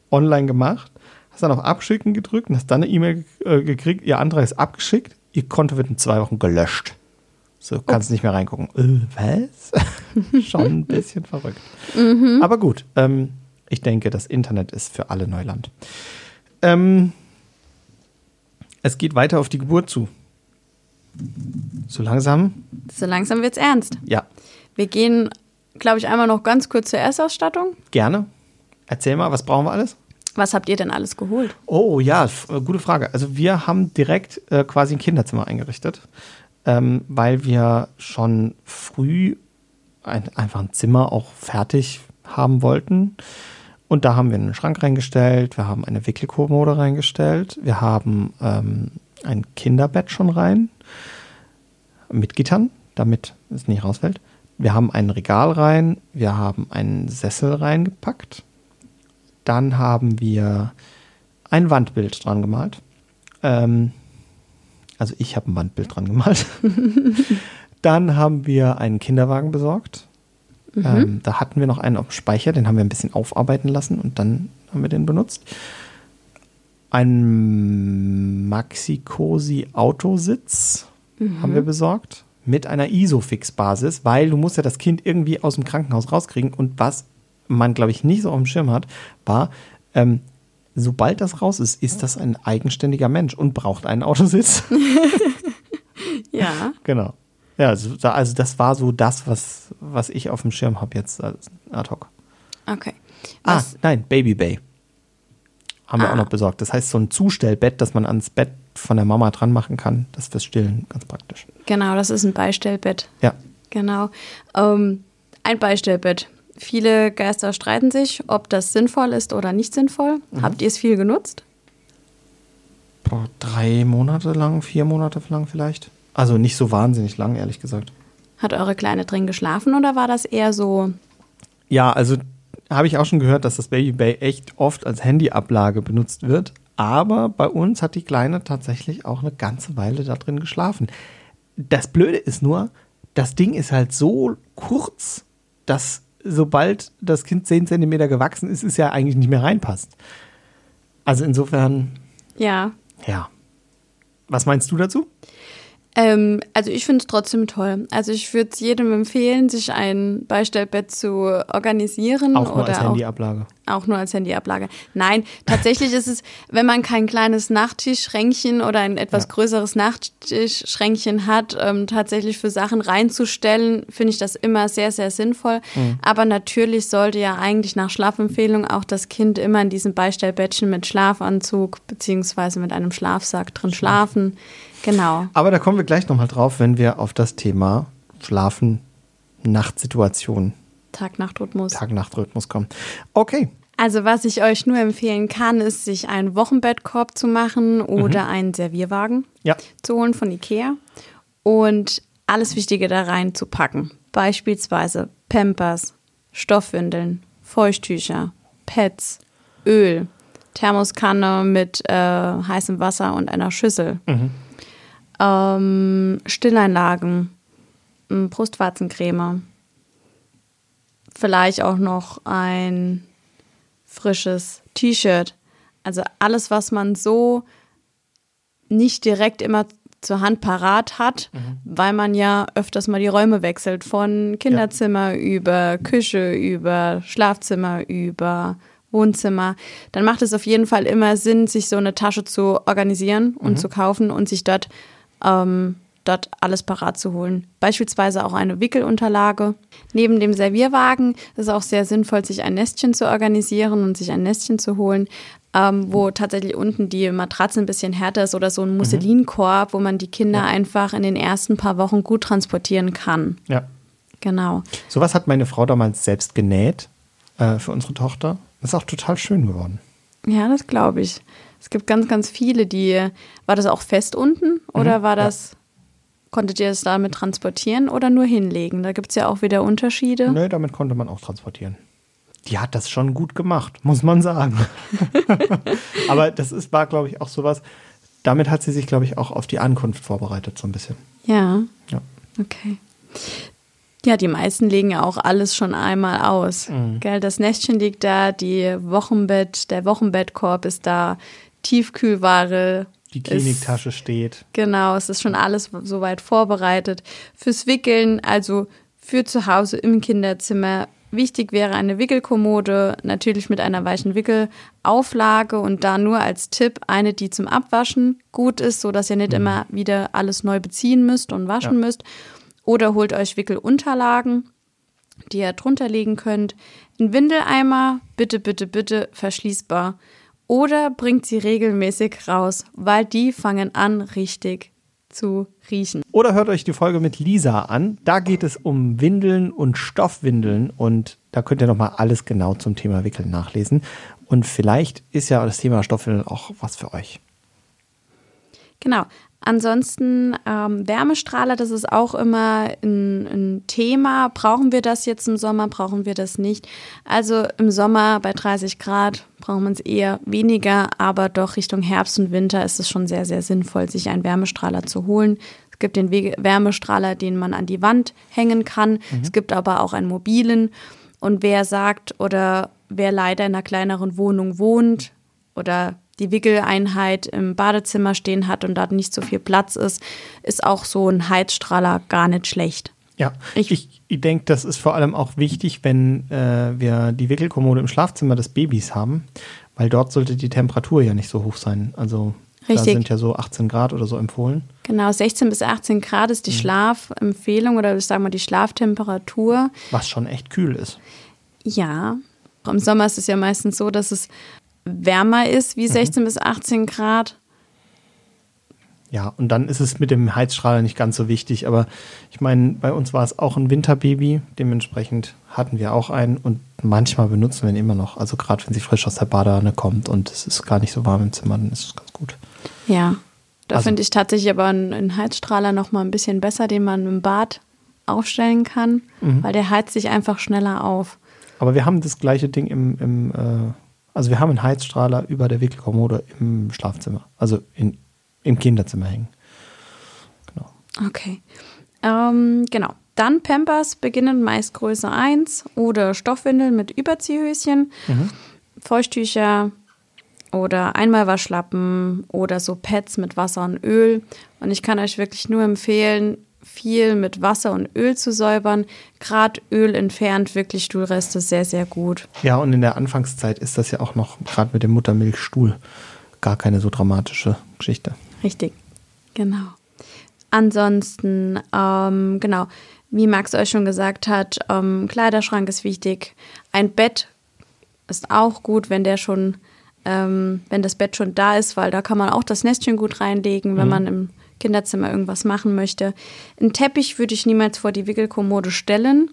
online gemacht, hast dann auf Abschicken gedrückt und hast dann eine E-Mail äh, gekriegt, ihr Antrag ist abgeschickt, ihr Konto wird in zwei Wochen gelöscht. So, kannst nicht mehr reingucken. Äh, was? Schon ein bisschen verrückt. Aber gut, ähm, ich denke, das Internet ist für alle Neuland. Ähm, es geht weiter auf die Geburt zu. So langsam, so langsam wird es ernst. ja, Wir gehen, glaube ich, einmal noch ganz kurz zur Erstausstattung. gerne. Erzähl mal, was brauchen wir alles? Was habt ihr denn alles geholt? Oh ja, äh, gute Frage. Also wir haben direkt äh, quasi ein Kinderzimmer eingerichtet, ähm, weil wir schon früh ein, einfach ein Zimmer auch fertig haben wollten. Und da haben wir einen Schrank reingestellt, wir haben eine Wickelkommode reingestellt, wir haben ähm, ein Kinderbett schon rein mit Gittern, damit es nicht rausfällt. Wir haben ein Regal rein, wir haben einen Sessel reingepackt. Dann haben wir ein Wandbild dran gemalt. Ähm, also ich habe ein Wandbild dran gemalt. Dann haben wir einen Kinderwagen besorgt. Ähm, da hatten wir noch einen auf dem Speicher, den haben wir ein bisschen aufarbeiten lassen und dann haben wir den benutzt. Ein Maxi-Cosi Autositz haben wir besorgt mit einer Isofix-Basis, weil du musst ja das Kind irgendwie aus dem Krankenhaus rauskriegen und was man, glaube ich, nicht so auf dem Schirm hat, war, ähm, sobald das raus ist, ist das ein eigenständiger Mensch und braucht einen Autositz. Ja. genau. Ja, also, also das war so das, was, was ich auf dem Schirm habe jetzt als ad hoc. Okay. Ah, Was, nein, Babybay. Haben wir Ah. auch noch besorgt. Das heißt, so ein Zustellbett, das man ans Bett von der Mama dran machen kann. Das ist fürs Stillen ganz praktisch. Genau, das ist ein Beistellbett. Ja. Genau. Ähm, ein Beistellbett. Viele Geister streiten sich, ob das sinnvoll ist oder nicht sinnvoll. Mhm. Habt ihr es viel genutzt? Boah, drei Monate lang, vier Monate lang vielleicht. Also nicht so wahnsinnig lang, ehrlich gesagt. Hat eure Kleine drin geschlafen oder war das eher so? Ja, also habe ich auch schon gehört, dass das Babybay echt oft als Handyablage benutzt wird. Aber bei uns hat die Kleine tatsächlich auch eine ganze Weile da drin geschlafen. Das Blöde ist nur, das Ding ist halt so kurz, dass sobald das Kind 10 Zentimeter gewachsen ist, es ja eigentlich nicht mehr reinpasst. Also insofern, Ja. ja. Was meinst du dazu? Ähm, also ich finde es trotzdem toll. Also ich würde es jedem empfehlen, sich ein Beistellbett zu organisieren Auch nur oder als auch, Handyablage. auch nur als Handyablage. Nein, tatsächlich ist es, wenn man kein kleines Nachttischschränkchen oder ein etwas Ja. größeres Nachttischschränkchen hat, ähm, tatsächlich für Sachen reinzustellen, finde ich das immer sehr, sehr sinnvoll. Mhm. Aber natürlich sollte ja eigentlich nach Schlafempfehlung auch das Kind immer in diesem Beistellbettchen mit Schlafanzug beziehungsweise mit einem Schlafsack drin schlafen. Genau. Aber da kommen wir gleich nochmal drauf, wenn wir auf das Thema Schlafen, Nachtsituation, Tag-Nacht-Rhythmus. Tag-Nacht-Rhythmus kommen. Okay. Also was ich euch nur empfehlen kann, ist, sich einen Wochenbettkorb zu machen oder einen Servierwagen Ja. zu holen von Ikea und alles Wichtige da rein zu packen. Beispielsweise Pampers, Stoffwindeln, Feuchttücher, Pads, Öl, Thermoskanne mit äh, heißem Wasser und einer Schüssel, ähm, Stilleinlagen, Brustwarzencreme, vielleicht auch noch ein frisches T-Shirt. Also alles, was man so nicht direkt immer zur Hand parat hat, weil man ja öfters mal die Räume wechselt, von Kinderzimmer über Küche, über Schlafzimmer, über Wohnzimmer, dann macht es auf jeden Fall immer Sinn, sich so eine Tasche zu organisieren und zu kaufen und sich dort, ähm, dort alles parat zu holen. Beispielsweise auch eine Wickelunterlage. Neben dem Servierwagen ist es auch sehr sinnvoll, sich ein Nestchen zu organisieren und sich ein Nestchen zu holen, ähm, wo tatsächlich unten die Matratze ein bisschen härter ist oder so ein Musselinkorb, wo man die Kinder einfach in den ersten paar Wochen gut transportieren kann. Ja. Genau. Sowas hat meine Frau damals selbst genäht äh, für unsere Tochter. Das ist auch total schön geworden. Ja, das glaube ich. Es gibt ganz, ganz viele, die. War das auch fest unten oder war das. Konntet ihr das damit transportieren oder nur hinlegen? Da gibt es ja auch wieder Unterschiede. Nö, damit konnte man auch transportieren. Die hat das schon gut gemacht, muss man sagen. Aber das ist, war, glaube ich, auch sowas. Damit hat sie sich, glaube ich, auch auf die Ankunft vorbereitet, so ein bisschen. Ja, Ja. okay. Ja, die meisten legen ja auch alles schon einmal aus. Mhm. Gell, das Nestchen liegt da, die Wochenbett, der Wochenbettkorb ist da, Tiefkühlware. Die ist- Kliniktasche steht. Genau, es ist schon alles soweit vorbereitet. Fürs Wickeln, also für zu Hause im Kinderzimmer. Wichtig wäre eine Wickelkommode, natürlich mit einer weichen Wickelauflage und da nur als Tipp eine, die zum Abwaschen gut ist, so dass ihr nicht immer wieder alles neu beziehen müsst und waschen Ja. müsst. Oder holt euch Wickelunterlagen, die ihr drunter legen könnt. Ein Windeleimer, bitte, bitte, bitte verschließbar. Oder bringt sie regelmäßig raus, weil die fangen an, richtig zu riechen. Oder hört euch die Folge mit Lisa an. Da geht es um Windeln und Stoffwindeln und da könnt ihr nochmal alles genau zum Thema Wickeln nachlesen. Und vielleicht ist ja das Thema Stoffwindeln auch was für euch. Genau. Ansonsten ähm, Wärmestrahler, das ist auch immer ein, ein Thema. Brauchen wir das jetzt im Sommer? Brauchen wir das nicht? Also im Sommer bei 30 Grad braucht man es eher weniger, aber doch Richtung Herbst und Winter ist es schon sehr, sehr sinnvoll, sich einen Wärmestrahler zu holen. Es gibt den Wärmestrahler, den man an die Wand hängen kann. Mhm. Es gibt aber auch einen mobilen. Und wer sagt oder wer leider in einer kleineren Wohnung wohnt oder die Wickeleinheit im Badezimmer stehen hat und da nicht so viel Platz ist, ist auch so ein Heizstrahler gar nicht schlecht. Ja, ich, ich, ich denke, das ist vor allem auch wichtig, wenn äh, wir die Wickelkommode im Schlafzimmer des Babys haben, weil dort sollte die Temperatur ja nicht so hoch sein. Also Richtig. da sind ja so 18 Grad oder so empfohlen. Genau, 16 bis 18 Grad ist die mhm. Schlafempfehlung oder ich sage mal die Schlaftemperatur. Was schon echt kühl ist. Ja, im Sommer ist es ja meistens so, dass es wärmer ist wie 16 mhm. bis 18 Grad. Ja, und dann ist es mit dem Heizstrahler nicht ganz so wichtig. Aber ich meine, bei uns war es auch ein Winterbaby. Dementsprechend hatten wir auch einen und manchmal benutzen wir ihn immer noch. Also gerade wenn sie frisch aus der Badewanne kommt und es ist gar nicht so warm im Zimmer, dann ist es ganz gut. Ja, da also, finde ich tatsächlich aber einen, Heizstrahler noch mal ein bisschen besser, den man im Bad aufstellen kann, mhm. weil der heizt sich einfach schneller auf. Aber wir haben das gleiche Ding im, im äh, also wir haben einen Heizstrahler über der Wickelkommode im Schlafzimmer, also in, im Kinderzimmer hängen. Genau. Okay. Ähm, genau. Dann Pampers beginnen meist Größe 1 oder Stoffwindeln mit Überziehhöschen, mhm. Feuchttücher oder Einmalwaschlappen oder so Pads mit Wasser und Öl. Und ich kann euch wirklich nur empfehlen, viel mit Wasser und Öl zu säubern. Gerade Öl entfernt wirklich Stuhlreste sehr, sehr gut. Ja, und in der Anfangszeit ist das ja auch noch, gerade mit dem Muttermilchstuhl, gar keine so dramatische Geschichte. Richtig, genau. Ansonsten, ähm, genau, wie Max euch schon gesagt hat, ähm, Kleiderschrank ist wichtig. Ein Bett ist auch gut, wenn der schon, ähm, wenn das Bett schon da ist, weil da kann man auch das Nestchen gut reinlegen, wenn mhm. man im Kinderzimmer irgendwas machen möchte. Einen Teppich würde ich niemals vor die Wickelkommode stellen.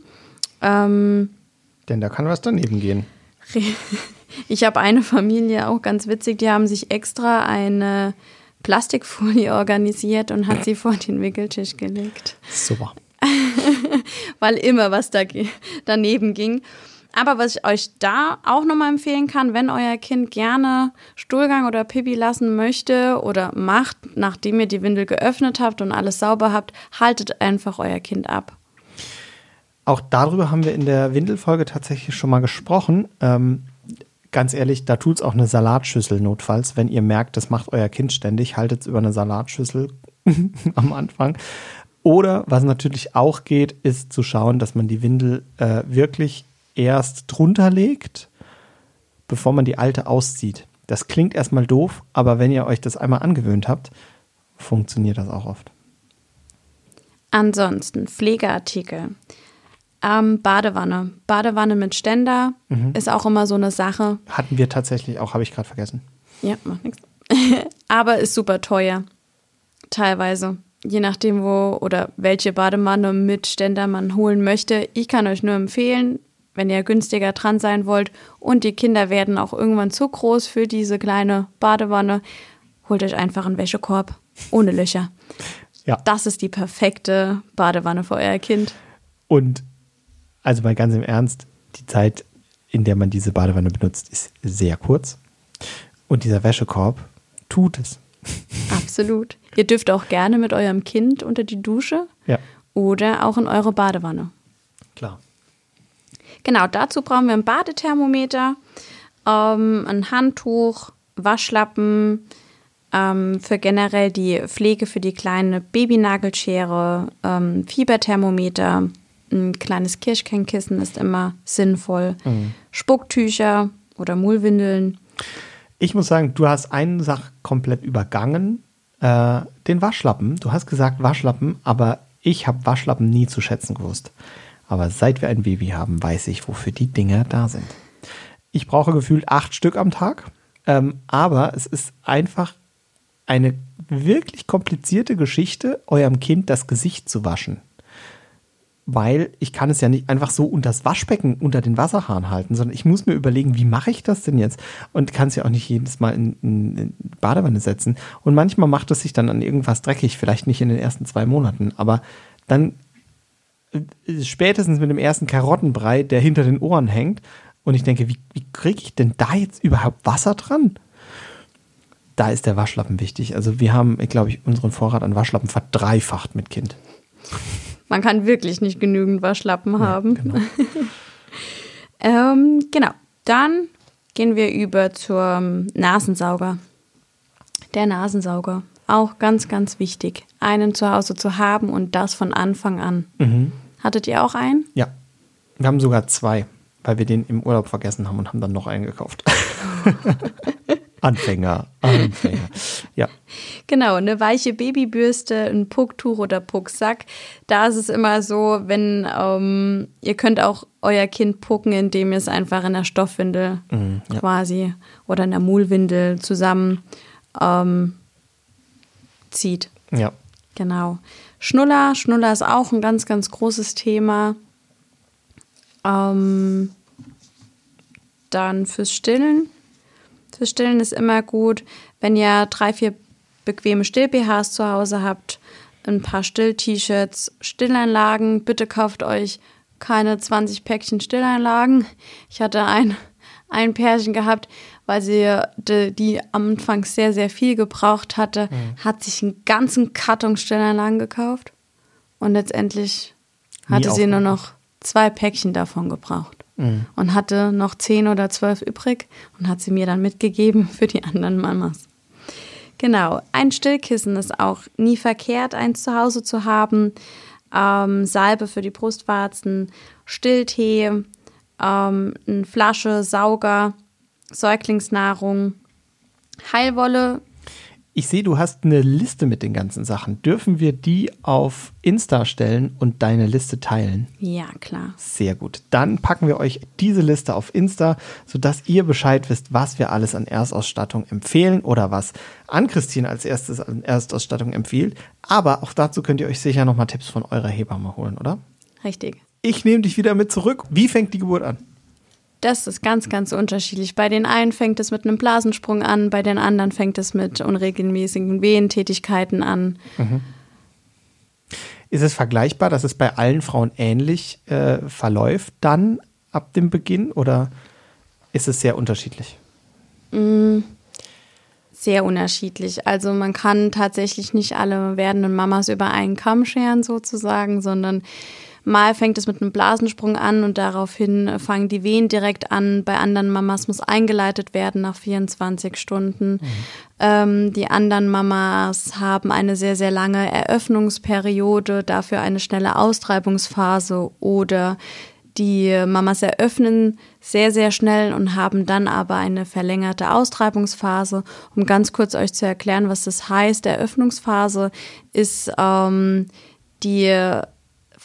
Ähm, Denn da kann was daneben gehen. Ich habe eine Familie, auch ganz witzig, die haben sich extra eine Plastikfolie organisiert und hat sie vor den Wickeltisch gelegt. Super. Weil immer was da daneben ging. Aber was ich euch da auch nochmal empfehlen kann, wenn euer Kind gerne Stuhlgang oder Pipi lassen möchte oder macht, nachdem ihr die Windel geöffnet habt und alles sauber habt, haltet einfach euer Kind ab. Auch darüber haben wir in der Windelfolge tatsächlich schon mal gesprochen. Ähm, ganz ehrlich, da tut es auch eine Salatschüssel notfalls. Wenn ihr merkt, das macht euer Kind ständig, haltet es über eine Salatschüssel am Anfang. Oder was natürlich auch geht, ist zu schauen, dass man die Windel äh, wirklich erst drunter legt, bevor man die alte auszieht. Das klingt erstmal doof, aber wenn ihr euch das einmal angewöhnt habt, funktioniert das auch oft. Ansonsten Pflegeartikel. Ähm, Badewanne. Badewanne mit Ständer mhm. ist auch immer so eine Sache. Hatten wir tatsächlich auch, habe ich gerade vergessen. Ja, macht nichts. Aber ist super teuer. Teilweise. Je nachdem, wo oder welche Badewanne mit Ständer man holen möchte. Ich kann euch nur empfehlen, wenn ihr günstiger dran sein wollt und die Kinder werden auch irgendwann zu groß für diese kleine Badewanne, holt euch einfach einen Wäschekorb ohne Löcher. Ja. Das ist die perfekte Badewanne für euer Kind. Und also mal ganz im Ernst, die Zeit, in der man diese Badewanne benutzt, ist sehr kurz. Und dieser Wäschekorb tut es. Absolut. Ihr dürft auch gerne mit eurem Kind unter die Dusche ja. oder auch in eure Badewanne. Klar. Genau, dazu brauchen wir ein Badethermometer, ähm, ein Handtuch, Waschlappen, ähm, für generell die Pflege für die kleine Babynagelschere, ähm, Fieberthermometer, ein kleines Kirschkernkissen ist immer sinnvoll, mhm. Spucktücher oder Mullwindeln. Ich muss sagen, du hast eine Sache komplett übergangen, äh, den Waschlappen. Du hast gesagt Waschlappen, aber ich habe Waschlappen nie zu schätzen gewusst. Aber seit wir ein Baby haben, weiß ich, wofür die Dinger da sind. Ich brauche gefühlt acht Stück am Tag, ähm, aber es ist einfach eine wirklich komplizierte Geschichte, eurem Kind das Gesicht zu waschen. Weil ich kann es ja nicht einfach so unter das Waschbecken unter den Wasserhahn halten, sondern ich muss mir überlegen, wie mache ich das denn jetzt? Und kann es ja auch nicht jedes Mal in, in, in Badewanne setzen. Und manchmal macht es sich dann an irgendwas dreckig, vielleicht nicht in den ersten zwei Monaten, aber dann spätestens mit dem ersten Karottenbrei, der hinter den Ohren hängt. Und ich denke, wie, wie kriege ich denn da jetzt überhaupt Wasser dran? da ist der Waschlappen wichtig. Also wir haben, glaube ich, unseren Vorrat an Waschlappen verdreifacht mit Kind. Man kann wirklich nicht genügend Waschlappen Ja, haben. genau. Ähm, genau. Dann gehen wir über zum Nasensauger. Der Nasensauger. Auch ganz, ganz wichtig. Einen zu Hause zu haben und das von Anfang an. Mhm. Hattet ihr auch einen? Ja, wir haben sogar zwei, weil wir den im Urlaub vergessen haben und haben dann noch einen gekauft. Anfänger, Anfänger. Ja, Genau, eine weiche Babybürste, ein Pucktuch oder Pucksack. Da ist es immer so, wenn ähm, ihr könnt auch euer Kind pucken, indem ihr es einfach in der Stoffwindel Mhm, ja. quasi oder in der Mullwindel zusammen ähm, zieht. ja. Genau. Schnuller, Schnuller ist auch ein ganz, ganz großes Thema. Ähm, dann fürs Stillen. Fürs Stillen ist immer gut, wenn ihr drei, vier bequeme Still-BHs zu Hause habt, ein paar Still-T-Shirts, Stilleinlagen. Bitte kauft euch keine 20 Päckchen Stilleinlagen. Ich hatte ein, ein Pärchen gehabt, weil sie die, die am Anfang sehr, sehr viel gebraucht hatte, hat sich einen ganzen Karton Stilleinlagen gekauft und letztendlich Nie hatte sie nur noch zwei Päckchen davon gebraucht und hatte noch zehn oder zwölf übrig und hat sie mir dann mitgegeben für die anderen Mamas. Genau, ein Stillkissen ist auch nie verkehrt, eins zu Hause zu haben. Ähm, Salbe für die Brustwarzen, Stilltee, ähm, eine Flasche, Sauger, Säuglingsnahrung, Heilwolle. Ich sehe, du hast eine Liste mit den ganzen Sachen. Dürfen wir die auf Insta stellen und deine Liste teilen? Ja, klar. Sehr gut. Dann packen wir euch diese Liste auf Insta, sodass ihr Bescheid wisst, was wir alles an Erstausstattung empfehlen oder was an Christine als erstes an Erstausstattung empfiehlt. Aber auch dazu könnt ihr euch sicher nochmal Tipps von eurer Hebamme holen, oder? Richtig. Ich nehme dich wieder mit zurück. Wie fängt die Geburt an? Das ist ganz, ganz unterschiedlich. Bei den einen fängt es mit einem Blasensprung an, bei den anderen fängt es mit unregelmäßigen Wehentätigkeiten an. Ist es vergleichbar, dass es bei allen Frauen ähnlich äh, verläuft dann ab dem Beginn oder ist es sehr unterschiedlich? Sehr unterschiedlich. Also man kann tatsächlich nicht alle werdenden Mamas über einen Kamm scheren sozusagen, sondern mal fängt es mit einem Blasensprung an und daraufhin fangen die Wehen direkt an. Bei anderen Mamas muss eingeleitet werden nach 24 Stunden. Ähm, die anderen Mamas haben eine sehr, sehr lange Eröffnungsperiode, dafür eine schnelle Austreibungsphase oder die Mamas eröffnen sehr, sehr schnell und haben dann aber eine verlängerte Austreibungsphase. Um ganz kurz euch zu erklären, was das heißt, Eröffnungsphase ist ähm, die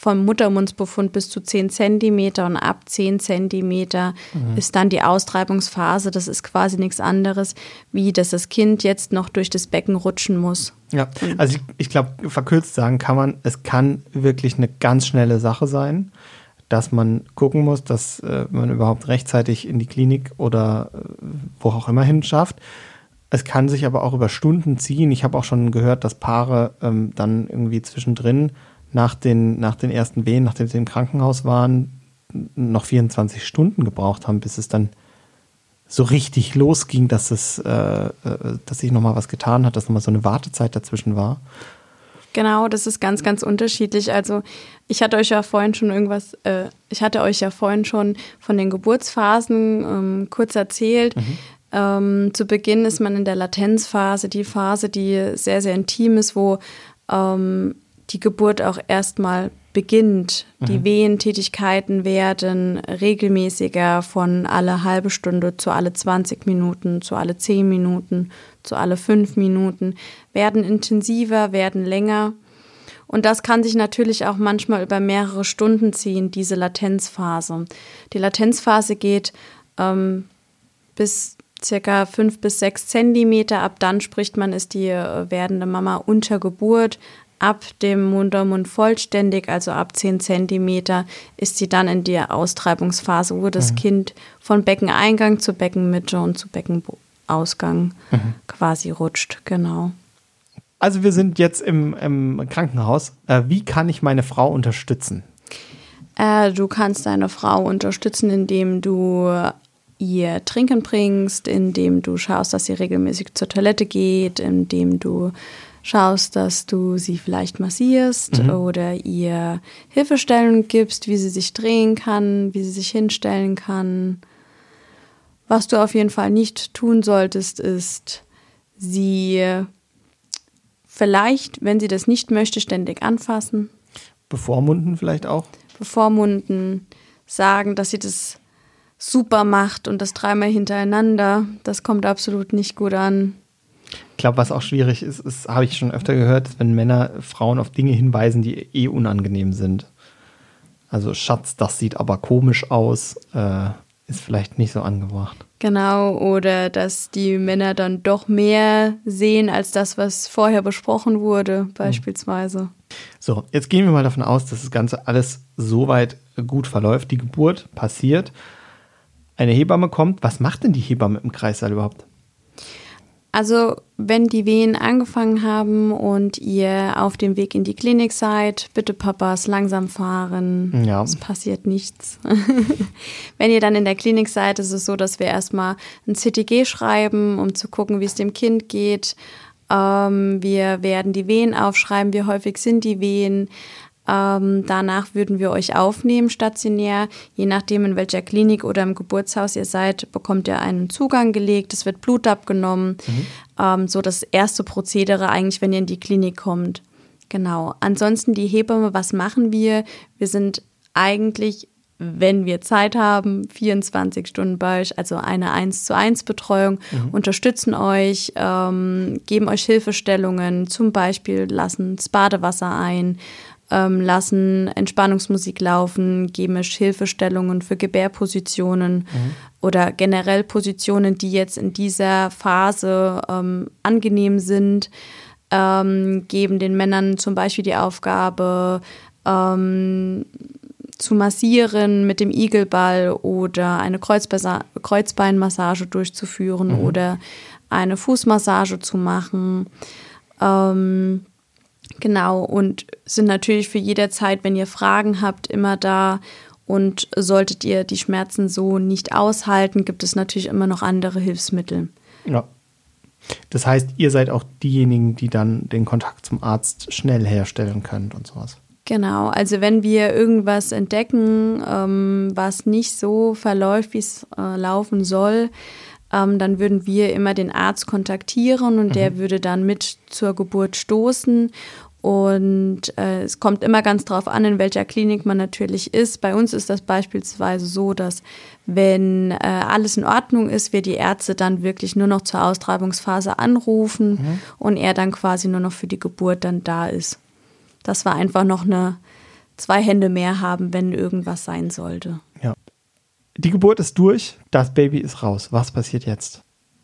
vom Muttermundsbefund bis zu 10 Zentimeter und ab 10 Zentimeter ist dann die Austreibungsphase. Das ist quasi nichts anderes, wie dass das Kind jetzt noch durch das Becken rutschen muss. Ja, also ich, ich glaube, verkürzt sagen kann man, es kann wirklich eine ganz schnelle Sache sein, dass man gucken muss, dass äh, man überhaupt rechtzeitig in die Klinik oder äh, wo auch immer hin schafft. Es kann sich aber auch über Stunden ziehen. Ich habe auch schon gehört, dass Paare ähm, dann irgendwie zwischendrin nach den, nach den ersten Wehen, nachdem sie im Krankenhaus waren, noch 24 Stunden gebraucht haben, bis es dann so richtig losging, dass es, äh, äh, dass sich nochmal was getan hat, dass nochmal so eine Wartezeit dazwischen war. Genau, das ist ganz, ganz unterschiedlich. Also ich hatte euch ja vorhin schon irgendwas, äh, ich hatte euch ja vorhin schon von den Geburtsphasen ähm, kurz erzählt. Ähm, zu Beginn ist man in der Latenzphase, die Phase, die sehr, sehr intim ist, wo ähm, die Geburt auch erstmal beginnt. Die Wehentätigkeiten werden regelmäßiger von alle halbe Stunde zu alle 20 Minuten, zu alle 10 Minuten, zu alle 5 Minuten, werden intensiver, werden länger. Und das kann sich natürlich auch manchmal über mehrere Stunden ziehen, diese Latenzphase. Die Latenzphase geht ähm, bis circa fünf bis sechs Zentimeter. Ab dann spricht man, ist die äh, werdende Mama unter Geburt. Ab dem Muttermund vollständig, also ab 10 Zentimeter, ist sie dann in der Austreibungsphase, wo das Kind von Beckeneingang zu Beckenmitte und zu Beckenausgang quasi rutscht. Genau. Also wir sind jetzt im, im Krankenhaus. Äh, wie kann ich meine Frau unterstützen? Äh, du kannst deine Frau unterstützen, indem du ihr Trinken bringst, indem du schaust, dass sie regelmäßig zur Toilette geht, indem du schaust, dass du sie vielleicht massierst mhm. oder ihr Hilfestellung gibst, wie sie sich drehen kann, wie sie sich hinstellen kann. Was du auf jeden Fall nicht tun solltest, ist sie vielleicht, wenn sie das nicht möchte, ständig anfassen. Bevormunden vielleicht auch? Bevormunden, sagen, dass sie das super macht und das dreimal hintereinander. Das kommt absolut nicht gut an. Ich glaube, was auch schwierig ist, ist habe ich schon öfter gehört, ist, wenn Männer Frauen auf Dinge hinweisen, die eh unangenehm sind. Also Schatz, das sieht aber komisch aus, äh, ist vielleicht nicht so angebracht. Genau, oder dass die Männer dann doch mehr sehen als das, was vorher besprochen wurde, beispielsweise. So, jetzt gehen wir mal davon aus, dass das Ganze alles soweit gut verläuft. Die Geburt passiert, eine Hebamme kommt. Was macht denn die Hebamme im Kreissaal überhaupt? Also, wenn die Wehen angefangen haben und ihr auf dem Weg in die Klinik seid, bitte Papas langsam fahren. Ja. Es passiert nichts. wenn ihr dann in der Klinik seid, ist es so, dass wir erstmal ein CTG schreiben, um zu gucken, wie es dem Kind geht. Ähm, wir werden die Wehen aufschreiben, wie häufig sind die Wehen. Ähm, danach würden wir euch aufnehmen stationär. Je nachdem, in welcher Klinik oder im Geburtshaus ihr seid, bekommt ihr einen Zugang gelegt. Es wird Blut abgenommen. Mhm. Ähm, so das erste Prozedere eigentlich, wenn ihr in die Klinik kommt. Genau. Ansonsten die Hebamme, was machen wir? Wir sind eigentlich wenn wir Zeit haben, 24 Stunden bei euch, also eine 1 zu 1 Betreuung, mhm. unterstützen euch, ähm, geben euch Hilfestellungen, zum Beispiel lassen das Badewasser ein, ähm, lassen Entspannungsmusik laufen, geben Hilfestellungen für Gebärpositionen mhm. oder generell Positionen, die jetzt in dieser Phase ähm, angenehm sind, ähm, geben den Männern zum Beispiel die Aufgabe, ähm, zu massieren mit dem Igelball oder eine Kreuzbeinmassage durchzuführen mhm. oder eine Fußmassage zu machen. Ähm, Genau, und sind natürlich für jederzeit, wenn ihr Fragen habt, immer da. Und solltet ihr die Schmerzen so nicht aushalten, gibt es natürlich immer noch andere Hilfsmittel. Ja. Das heißt, ihr seid auch diejenigen, die dann den Kontakt zum Arzt schnell herstellen könnt und sowas. Genau, also wenn wir irgendwas entdecken, ähm, was nicht so verläuft, wie es äh, laufen soll, ähm, dann würden wir immer den Arzt kontaktieren und mhm. der würde dann mit zur Geburt stoßen. Und äh, es kommt immer ganz drauf an, in welcher Klinik man natürlich ist. Bei uns ist das beispielsweise so, dass wenn äh, alles in Ordnung ist, wir die Ärzte dann wirklich nur noch zur Austreibungsphase anrufen mhm. und er dann quasi nur noch für die Geburt dann da ist. Das war einfach noch eine zwei Hände mehr haben, wenn irgendwas sein sollte. Die Geburt ist durch, das Baby ist raus. Was passiert jetzt?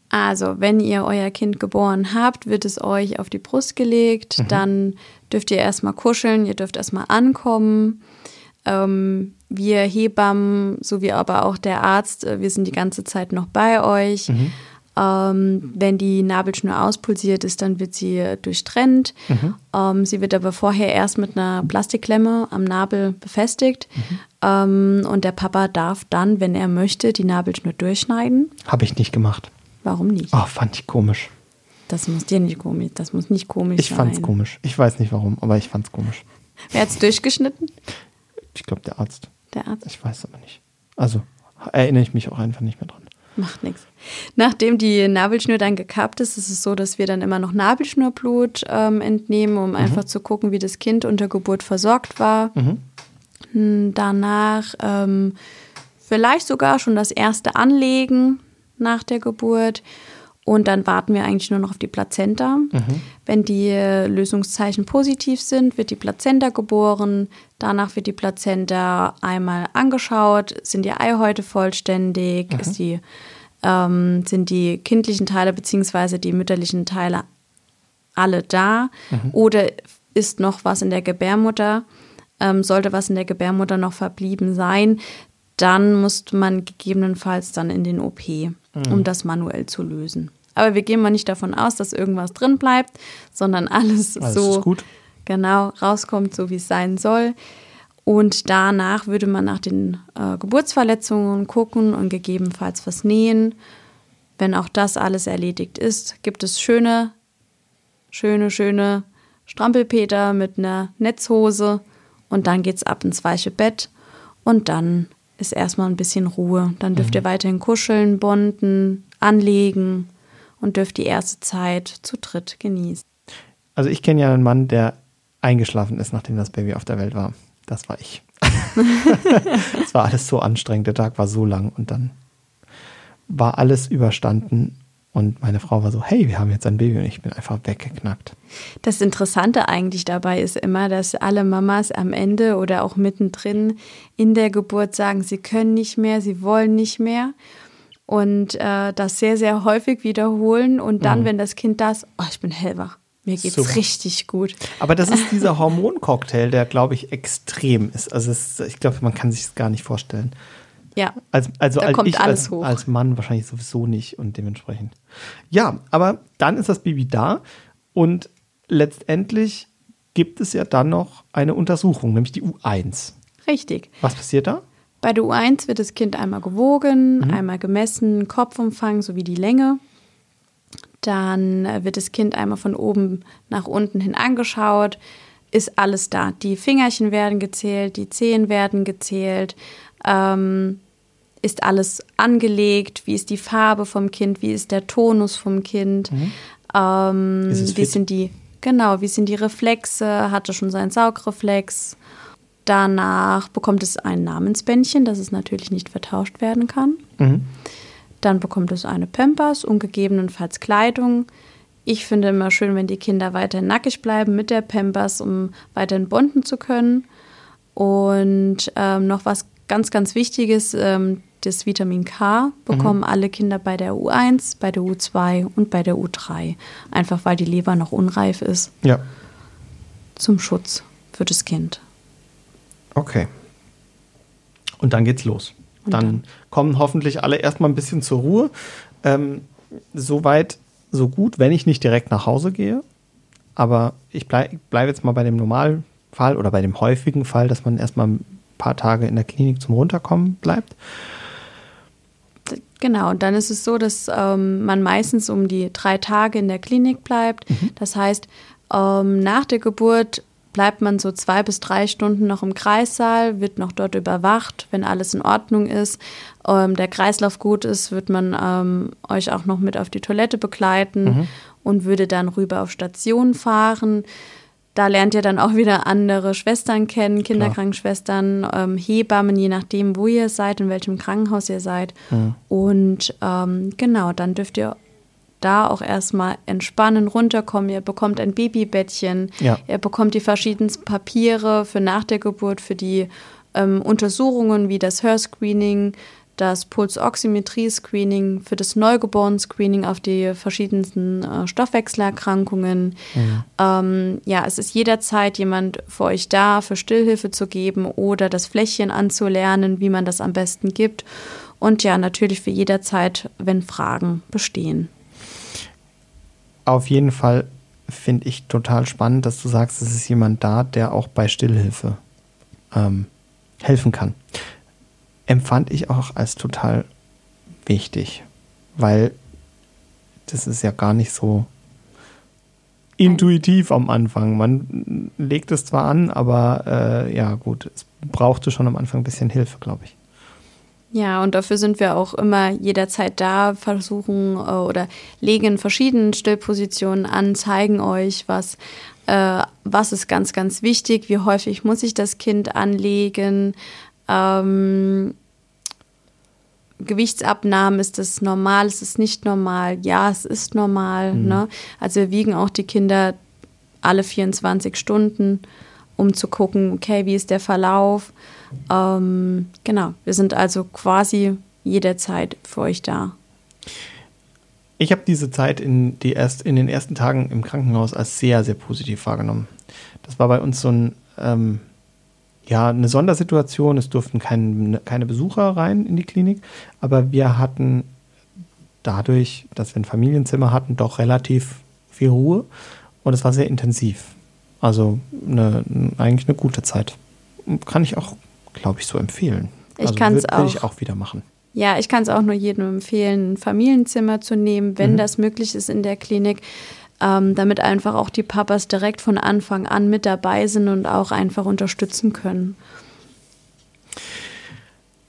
Also, wenn ihr euer Kind geboren habt, wird es euch auf die Brust gelegt. Mhm. Dann dürft ihr erstmal kuscheln, ihr dürft erstmal ankommen. Ähm, wir Hebammen, sowie aber auch der Arzt, äh, wir sind die ganze Zeit noch bei euch. Mhm. Ähm, wenn die Nabelschnur auspulsiert ist, dann wird sie durchtrennt. Mhm. Ähm, sie wird aber vorher erst mit einer Plastikklemme am Nabel befestigt. Mhm. Ähm, und der Papa darf dann, wenn er möchte, die Nabelschnur durchschneiden. Habe ich nicht gemacht. Warum nicht? Oh, fand ich komisch. Das muss dir nicht komisch, das muss nicht komisch ich sein. Ich fand's komisch. Ich weiß nicht warum, aber ich fand's komisch. Wer hat's durchgeschnitten? Ich glaube der Arzt. Der Arzt? Ich weiß aber nicht. Also erinnere ich mich auch einfach nicht mehr dran. Macht nichts. Nachdem die Nabelschnur dann gekappt ist, ist es so, dass wir dann immer noch Nabelschnurblut ähm, entnehmen, um mhm. einfach zu gucken, wie das Kind unter Geburt versorgt war. Mhm. Danach ähm, vielleicht sogar schon das erste Anlegen nach der Geburt. Und dann warten wir eigentlich nur noch auf die Plazenta. Mhm. Wenn die Lösungszeichen positiv sind, wird die Plazenta geboren. Danach wird die Plazenta einmal angeschaut. Sind die Eihäute vollständig? Mhm. Die, ähm, sind die kindlichen Teile bzw. die mütterlichen Teile alle da? Mhm. Oder ist noch was in der Gebärmutter? Ähm, sollte was in der Gebärmutter noch verblieben sein, dann muss man gegebenenfalls dann in den OP mhm. um das manuell zu lösen. Aber wir gehen mal nicht davon aus, dass irgendwas drin bleibt, sondern alles, alles so genau rauskommt, so wie es sein soll. Und danach würde man nach den äh, Geburtsverletzungen gucken und gegebenenfalls was nähen. Wenn auch das alles erledigt ist, gibt es schöne, schöne, schöne Strampelpeter mit einer Netzhose und dann geht's ab ins weiche Bett und dann ist erstmal ein bisschen Ruhe. Dann dürft mhm. ihr weiterhin kuscheln, bonden, anlegen und dürft die erste Zeit zu dritt genießen. Also ich kenne ja einen Mann, der eingeschlafen ist, nachdem das Baby auf der Welt war. Das war ich. Es war alles so anstrengend. Der Tag war so lang und dann war alles überstanden und meine Frau war so, hey, wir haben jetzt ein Baby und ich bin einfach weggeknackt. Das Interessante eigentlich dabei ist immer, dass alle Mamas am Ende oder auch mittendrin in der Geburt sagen, sie können nicht mehr, sie wollen nicht mehr und äh, das sehr, sehr häufig wiederholen und dann, mhm. wenn das Kind das, oh, ich bin hellwach. Mir geht's Super. richtig gut. Aber das ist dieser Hormoncocktail, der, glaube ich, extrem ist. Also es, ich glaube, man kann sich das gar nicht vorstellen. Ja. Als, also als ich als, als, Mann wahrscheinlich sowieso nicht und dementsprechend. Ja, aber dann ist das Baby da und letztendlich gibt es ja dann noch eine Untersuchung, nämlich die U1. Richtig. Was passiert da? Bei der U1 wird das Kind einmal gewogen, mhm. einmal gemessen, Kopfumfang sowie die Länge. Dann wird das Kind einmal von oben nach unten hin angeschaut. Ist alles da? Die Fingerchen werden gezählt, die Zehen werden gezählt. Ähm, ist alles angelegt? Wie ist die Farbe vom Kind? Wie ist der Tonus vom Kind? Mhm. Ähm, wie sind die, genau, wie sind die Reflexe? Hatte schon seinen Saugreflex? Danach bekommt es ein Namensbändchen, das es natürlich nicht vertauscht werden kann. Mhm. Dann bekommt es eine Pampers und gegebenenfalls Kleidung. Ich finde immer schön, wenn die Kinder weiterhin nackig bleiben mit der Pampers, um weiterhin bonden zu können. Und ähm, noch was ganz, ganz Wichtiges, ähm, das Vitamin K bekommen mhm. alle Kinder bei der U1, bei der U2 und bei der U3. Einfach weil die Leber noch unreif ist. Ja. Zum Schutz für das Kind. Okay. Und dann geht's los. Dann, dann, kommen hoffentlich alle erstmal ein bisschen zur Ruhe. Ähm, Soweit, so gut, wenn ich nicht direkt nach Hause gehe. Aber ich bleibe bleib jetzt mal bei dem Normalfall oder bei dem häufigen Fall, dass man erstmal paar Tage in der Klinik zum Runterkommen bleibt. Genau, und dann ist es so, dass ähm, man meistens um die drei Tage in der Klinik bleibt. Mhm. Das heißt, ähm, nach der Geburt bleibt man so zwei bis drei Stunden noch im Kreissaal, wird noch dort überwacht, wenn alles in Ordnung ist, ähm, der Kreislauf gut ist, wird man ähm, euch auch noch mit auf die Toilette begleiten mhm. und würde dann rüber auf Station fahren. Da lernt ihr dann auch wieder andere Schwestern kennen, Kinderkrankenschwestern, ähm, Hebammen, je nachdem, wo ihr seid, in welchem Krankenhaus ihr seid. Mhm. Und ähm, genau, dann dürft ihr da auch erstmal entspannen, runterkommen. Ihr bekommt ein Babybettchen, ja. ihr bekommt die verschiedensten Papiere für nach der Geburt, für die ähm, Untersuchungen wie das Hörscreening, das Pulsoximetrie-Screening, für das Neugeboren-Screening auf die verschiedensten äh, Stoffwechselerkrankungen. Mhm. Ähm, ja, es ist jederzeit jemand für euch da, für Stillhilfe zu geben oder das Fläschchen anzulernen, wie man das am besten gibt. Und ja, natürlich für jederzeit, wenn Fragen bestehen auf jeden Fall finde ich total spannend, dass du sagst, es ist jemand da, der auch bei Stillhilfe ähm, helfen kann. Empfand ich auch als total wichtig, weil das ist ja gar nicht so intuitiv am Anfang. Man legt es zwar an, aber äh, ja gut, es brauchte schon am Anfang ein bisschen Hilfe, glaube ich. Ja, und dafür sind wir auch immer jederzeit da, versuchen äh, oder legen in verschiedenen Stillpositionen an, zeigen euch, was, äh, was ist ganz, ganz wichtig, wie häufig muss ich das Kind anlegen. Ähm, Gewichtsabnahmen, ist das normal, ist es nicht normal? Ja, es ist normal. Mhm. Ne? Also wir wiegen auch die Kinder alle 24 Stunden, um zu gucken, okay, wie ist der Verlauf? Ähm, genau, wir sind also quasi jederzeit für euch da. Ich habe diese Zeit in, die erst, in den ersten Tagen im Krankenhaus als sehr, sehr positiv wahrgenommen. Das war bei uns so ein, ähm, ja, eine Sondersituation. Es durften kein, keine Besucher rein in die Klinik, aber wir hatten dadurch, dass wir ein Familienzimmer hatten, doch relativ viel Ruhe und es war sehr intensiv. Also eine, eigentlich eine gute Zeit. kann ich auch, glaube ich, so empfehlen. Ich also kann es auch. Will ich auch wieder machen. Ja, ich kann es auch nur jedem empfehlen, ein Familienzimmer zu nehmen, wenn mhm. das möglich ist in der Klinik, ähm, damit einfach auch die Papas direkt von Anfang an mit dabei sind und auch einfach unterstützen können.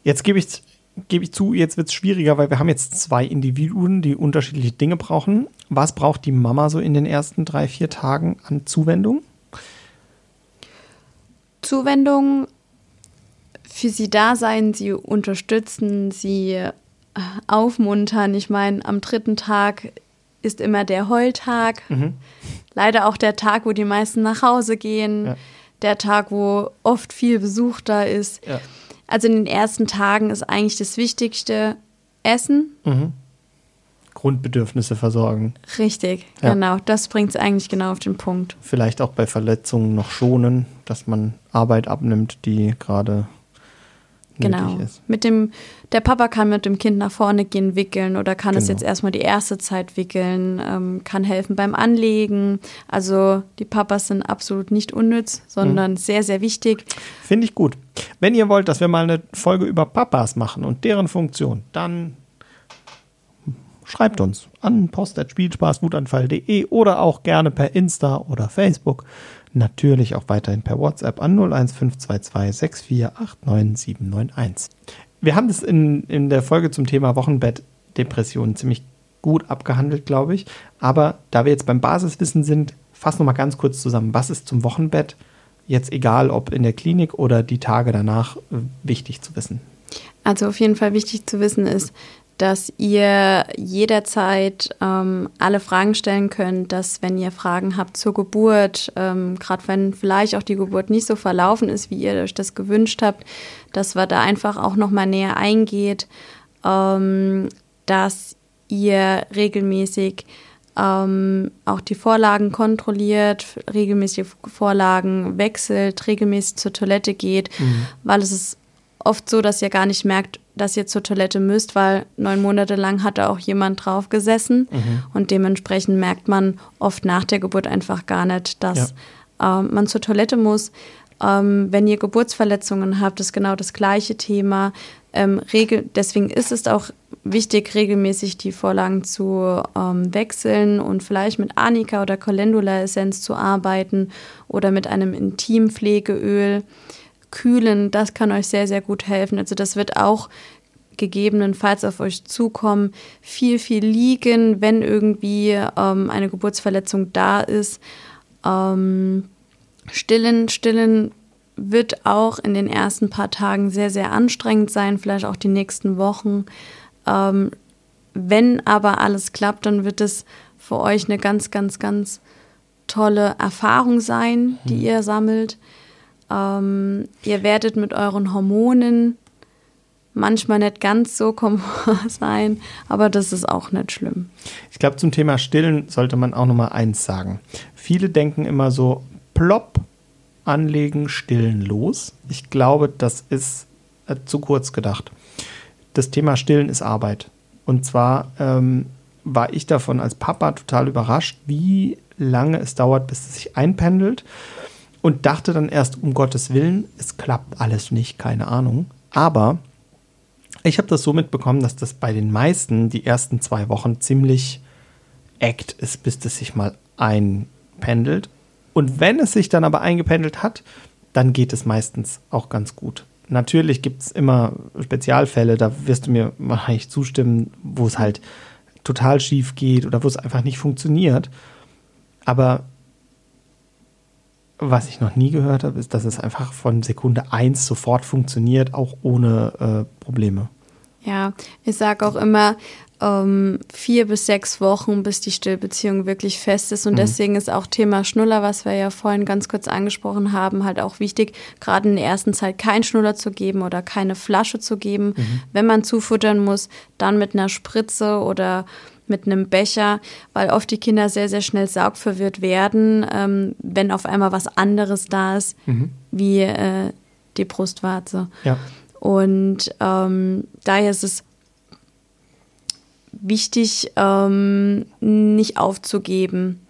Jetzt gebe ich, gebe ich zu, jetzt wird es schwieriger, weil wir haben jetzt zwei Individuen, die unterschiedliche Dinge brauchen. Was braucht die Mama so in den ersten drei, vier Tagen an Zuwendung? Zuwendung für sie da sein, sie unterstützen, sie äh, aufmuntern. Ich meine, am dritten Tag ist immer der Heultag. Mhm. Leider auch der Tag, wo die meisten nach Hause gehen. Ja. Der Tag, wo oft viel Besuch da ist. Ja. Also in den ersten Tagen ist eigentlich das Wichtigste Essen. Mhm. Grundbedürfnisse versorgen. Richtig, ja. genau. Das bringt es eigentlich genau auf den Punkt. Vielleicht auch bei Verletzungen noch schonen, dass man Arbeit abnimmt, die gerade genau. ist. Mit dem, der Papa kann mit dem Kind nach vorne gehen, wickeln oder kann genau. es jetzt erstmal die erste Zeit wickeln, ähm, kann helfen beim Anlegen. Also die Papas sind absolut nicht unnütz, sondern mhm. sehr, sehr wichtig. Finde ich gut. Wenn ihr wollt, dass wir mal eine Folge über Papas machen und deren Funktion, dann schreibt uns an post.spielspaßwutanfall.de oder auch gerne per Insta oder Facebook. Natürlich auch weiterhin per WhatsApp an 01522 6489791. Wir haben das in, in der Folge zum Thema Wochenbettdepression ziemlich gut abgehandelt, glaube ich. Aber da wir jetzt beim Basiswissen sind, fassen wir mal ganz kurz zusammen. Was ist zum Wochenbett jetzt egal, ob in der Klinik oder die Tage danach, wichtig zu wissen? Also auf jeden Fall wichtig zu wissen ist, dass ihr jederzeit ähm, alle Fragen stellen könnt, dass wenn ihr Fragen habt zur Geburt, ähm, gerade wenn vielleicht auch die Geburt nicht so verlaufen ist, wie ihr euch das gewünscht habt, dass wir da einfach auch nochmal näher eingeht, ähm, dass ihr regelmäßig ähm, auch die Vorlagen kontrolliert, regelmäßig Vorlagen wechselt, regelmäßig zur Toilette geht, mhm. weil es ist oft so, dass ihr gar nicht merkt, dass ihr zur Toilette müsst, weil neun Monate lang hat da auch jemand drauf gesessen mhm. und dementsprechend merkt man oft nach der Geburt einfach gar nicht, dass ja. ähm, man zur Toilette muss. Ähm, wenn ihr Geburtsverletzungen habt, ist genau das gleiche Thema. Ähm, regel deswegen ist es auch wichtig, regelmäßig die Vorlagen zu ähm, wechseln und vielleicht mit Arnika oder Calendula-Essenz zu arbeiten oder mit einem Intimpflegeöl kühlen, das kann euch sehr, sehr gut helfen. Also das wird auch gegebenenfalls auf euch zukommen. Viel, viel liegen, wenn irgendwie ähm, eine Geburtsverletzung da ist. Ähm, stillen, stillen wird auch in den ersten paar Tagen sehr, sehr anstrengend sein, vielleicht auch die nächsten Wochen. Ähm, wenn aber alles klappt, dann wird es für euch eine ganz, ganz, ganz tolle Erfahrung sein, die mhm. ihr sammelt. Ähm, ihr werdet mit euren Hormonen manchmal nicht ganz so komfort sein, aber das ist auch nicht schlimm. Ich glaube, zum Thema Stillen sollte man auch noch mal eins sagen. Viele denken immer so, plopp, anlegen, stillen, los. Ich glaube, das ist äh, zu kurz gedacht. Das Thema Stillen ist Arbeit. Und zwar ähm, war ich davon als Papa total überrascht, wie lange es dauert, bis es sich einpendelt und dachte dann erst, um Gottes Willen, es klappt alles nicht, keine Ahnung. Aber ich habe das so mitbekommen, dass das bei den meisten die ersten zwei Wochen ziemlich Act ist, bis das sich mal einpendelt. Und wenn es sich dann aber eingependelt hat, dann geht es meistens auch ganz gut. Natürlich gibt es immer Spezialfälle, da wirst du mir wahrscheinlich zustimmen, wo es halt total schief geht oder wo es einfach nicht funktioniert. Aber was ich noch nie gehört habe, ist, dass es einfach von Sekunde 1 sofort funktioniert, auch ohne äh, Probleme. Ja, ich sage auch immer, ähm, vier bis sechs Wochen, bis die Stillbeziehung wirklich fest ist. Und mhm. deswegen ist auch Thema Schnuller, was wir ja vorhin ganz kurz angesprochen haben, halt auch wichtig, gerade in der ersten Zeit keinen Schnuller zu geben oder keine Flasche zu geben. Mhm. Wenn man zufuttern muss, dann mit einer Spritze oder mit einem Becher, weil oft die Kinder sehr, sehr schnell saugverwirrt werden, ähm, wenn auf einmal was anderes da ist, mhm. wie äh, die Brustwarze. Ja. Und ähm, daher ist es wichtig, ähm, nicht aufzugeben.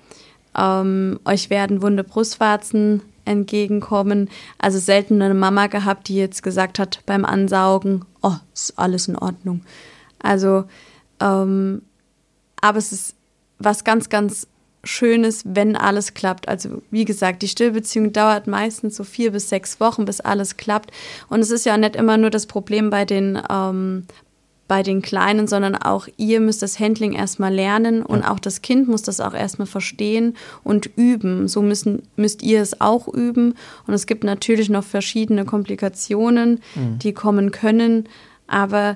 Ähm, euch werden wunde Brustwarzen entgegenkommen. Also selten eine Mama gehabt, die jetzt gesagt hat beim Ansaugen, oh, ist alles in Ordnung. Also, ähm, aber es ist was ganz, ganz Schönes, wenn alles klappt. Also wie gesagt, die Stillbeziehung dauert meistens so vier bis sechs Wochen, bis alles klappt. Und es ist ja nicht immer nur das Problem bei den ähm, bei den Kleinen, sondern auch ihr müsst das Handling erstmal lernen und auch das Kind muss das auch erstmal verstehen und üben. So müssen, müsst ihr es auch üben. Und es gibt natürlich noch verschiedene Komplikationen, mhm. die kommen können. Aber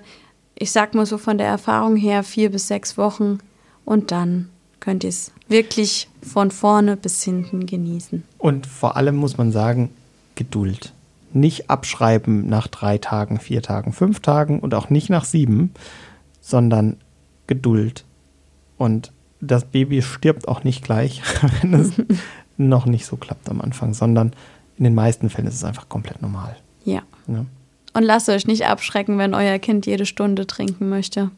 ich sag mal so von der Erfahrung her vier bis sechs Wochen und dann könnt ihr es wirklich von vorne bis hinten genießen. Und vor allem muss man sagen, Geduld nicht abschreiben nach drei Tagen, vier Tagen, fünf Tagen und auch nicht nach sieben, sondern Geduld. Und das Baby stirbt auch nicht gleich, wenn es noch nicht so klappt am Anfang, sondern in den meisten Fällen ist es einfach komplett normal. Ja. ja. Und lasst euch nicht abschrecken, wenn euer Kind jede Stunde trinken möchte.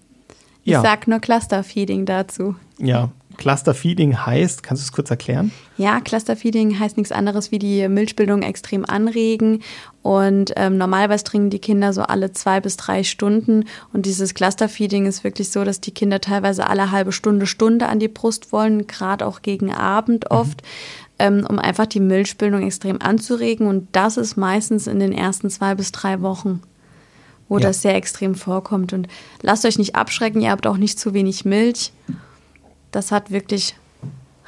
Ich ja. sag nur Clusterfeeding dazu. Ja, Clusterfeeding heißt, kannst du es kurz erklären? Ja, Clusterfeeding heißt nichts anderes wie die Milchbildung extrem anregen. Und ähm, normalerweise trinken die Kinder so alle zwei bis drei Stunden. Und dieses Clusterfeeding ist wirklich so, dass die Kinder teilweise alle halbe Stunde, Stunde an die Brust wollen, gerade auch gegen Abend mhm. oft. Mhm. Um einfach die Milchbildung extrem anzuregen. Und das ist meistens in den ersten zwei bis drei Wochen wo ja. das sehr extrem vorkommt. Und lasst euch nicht abschrecken, ihr habt auch nicht zu wenig Milch. Das hat wirklich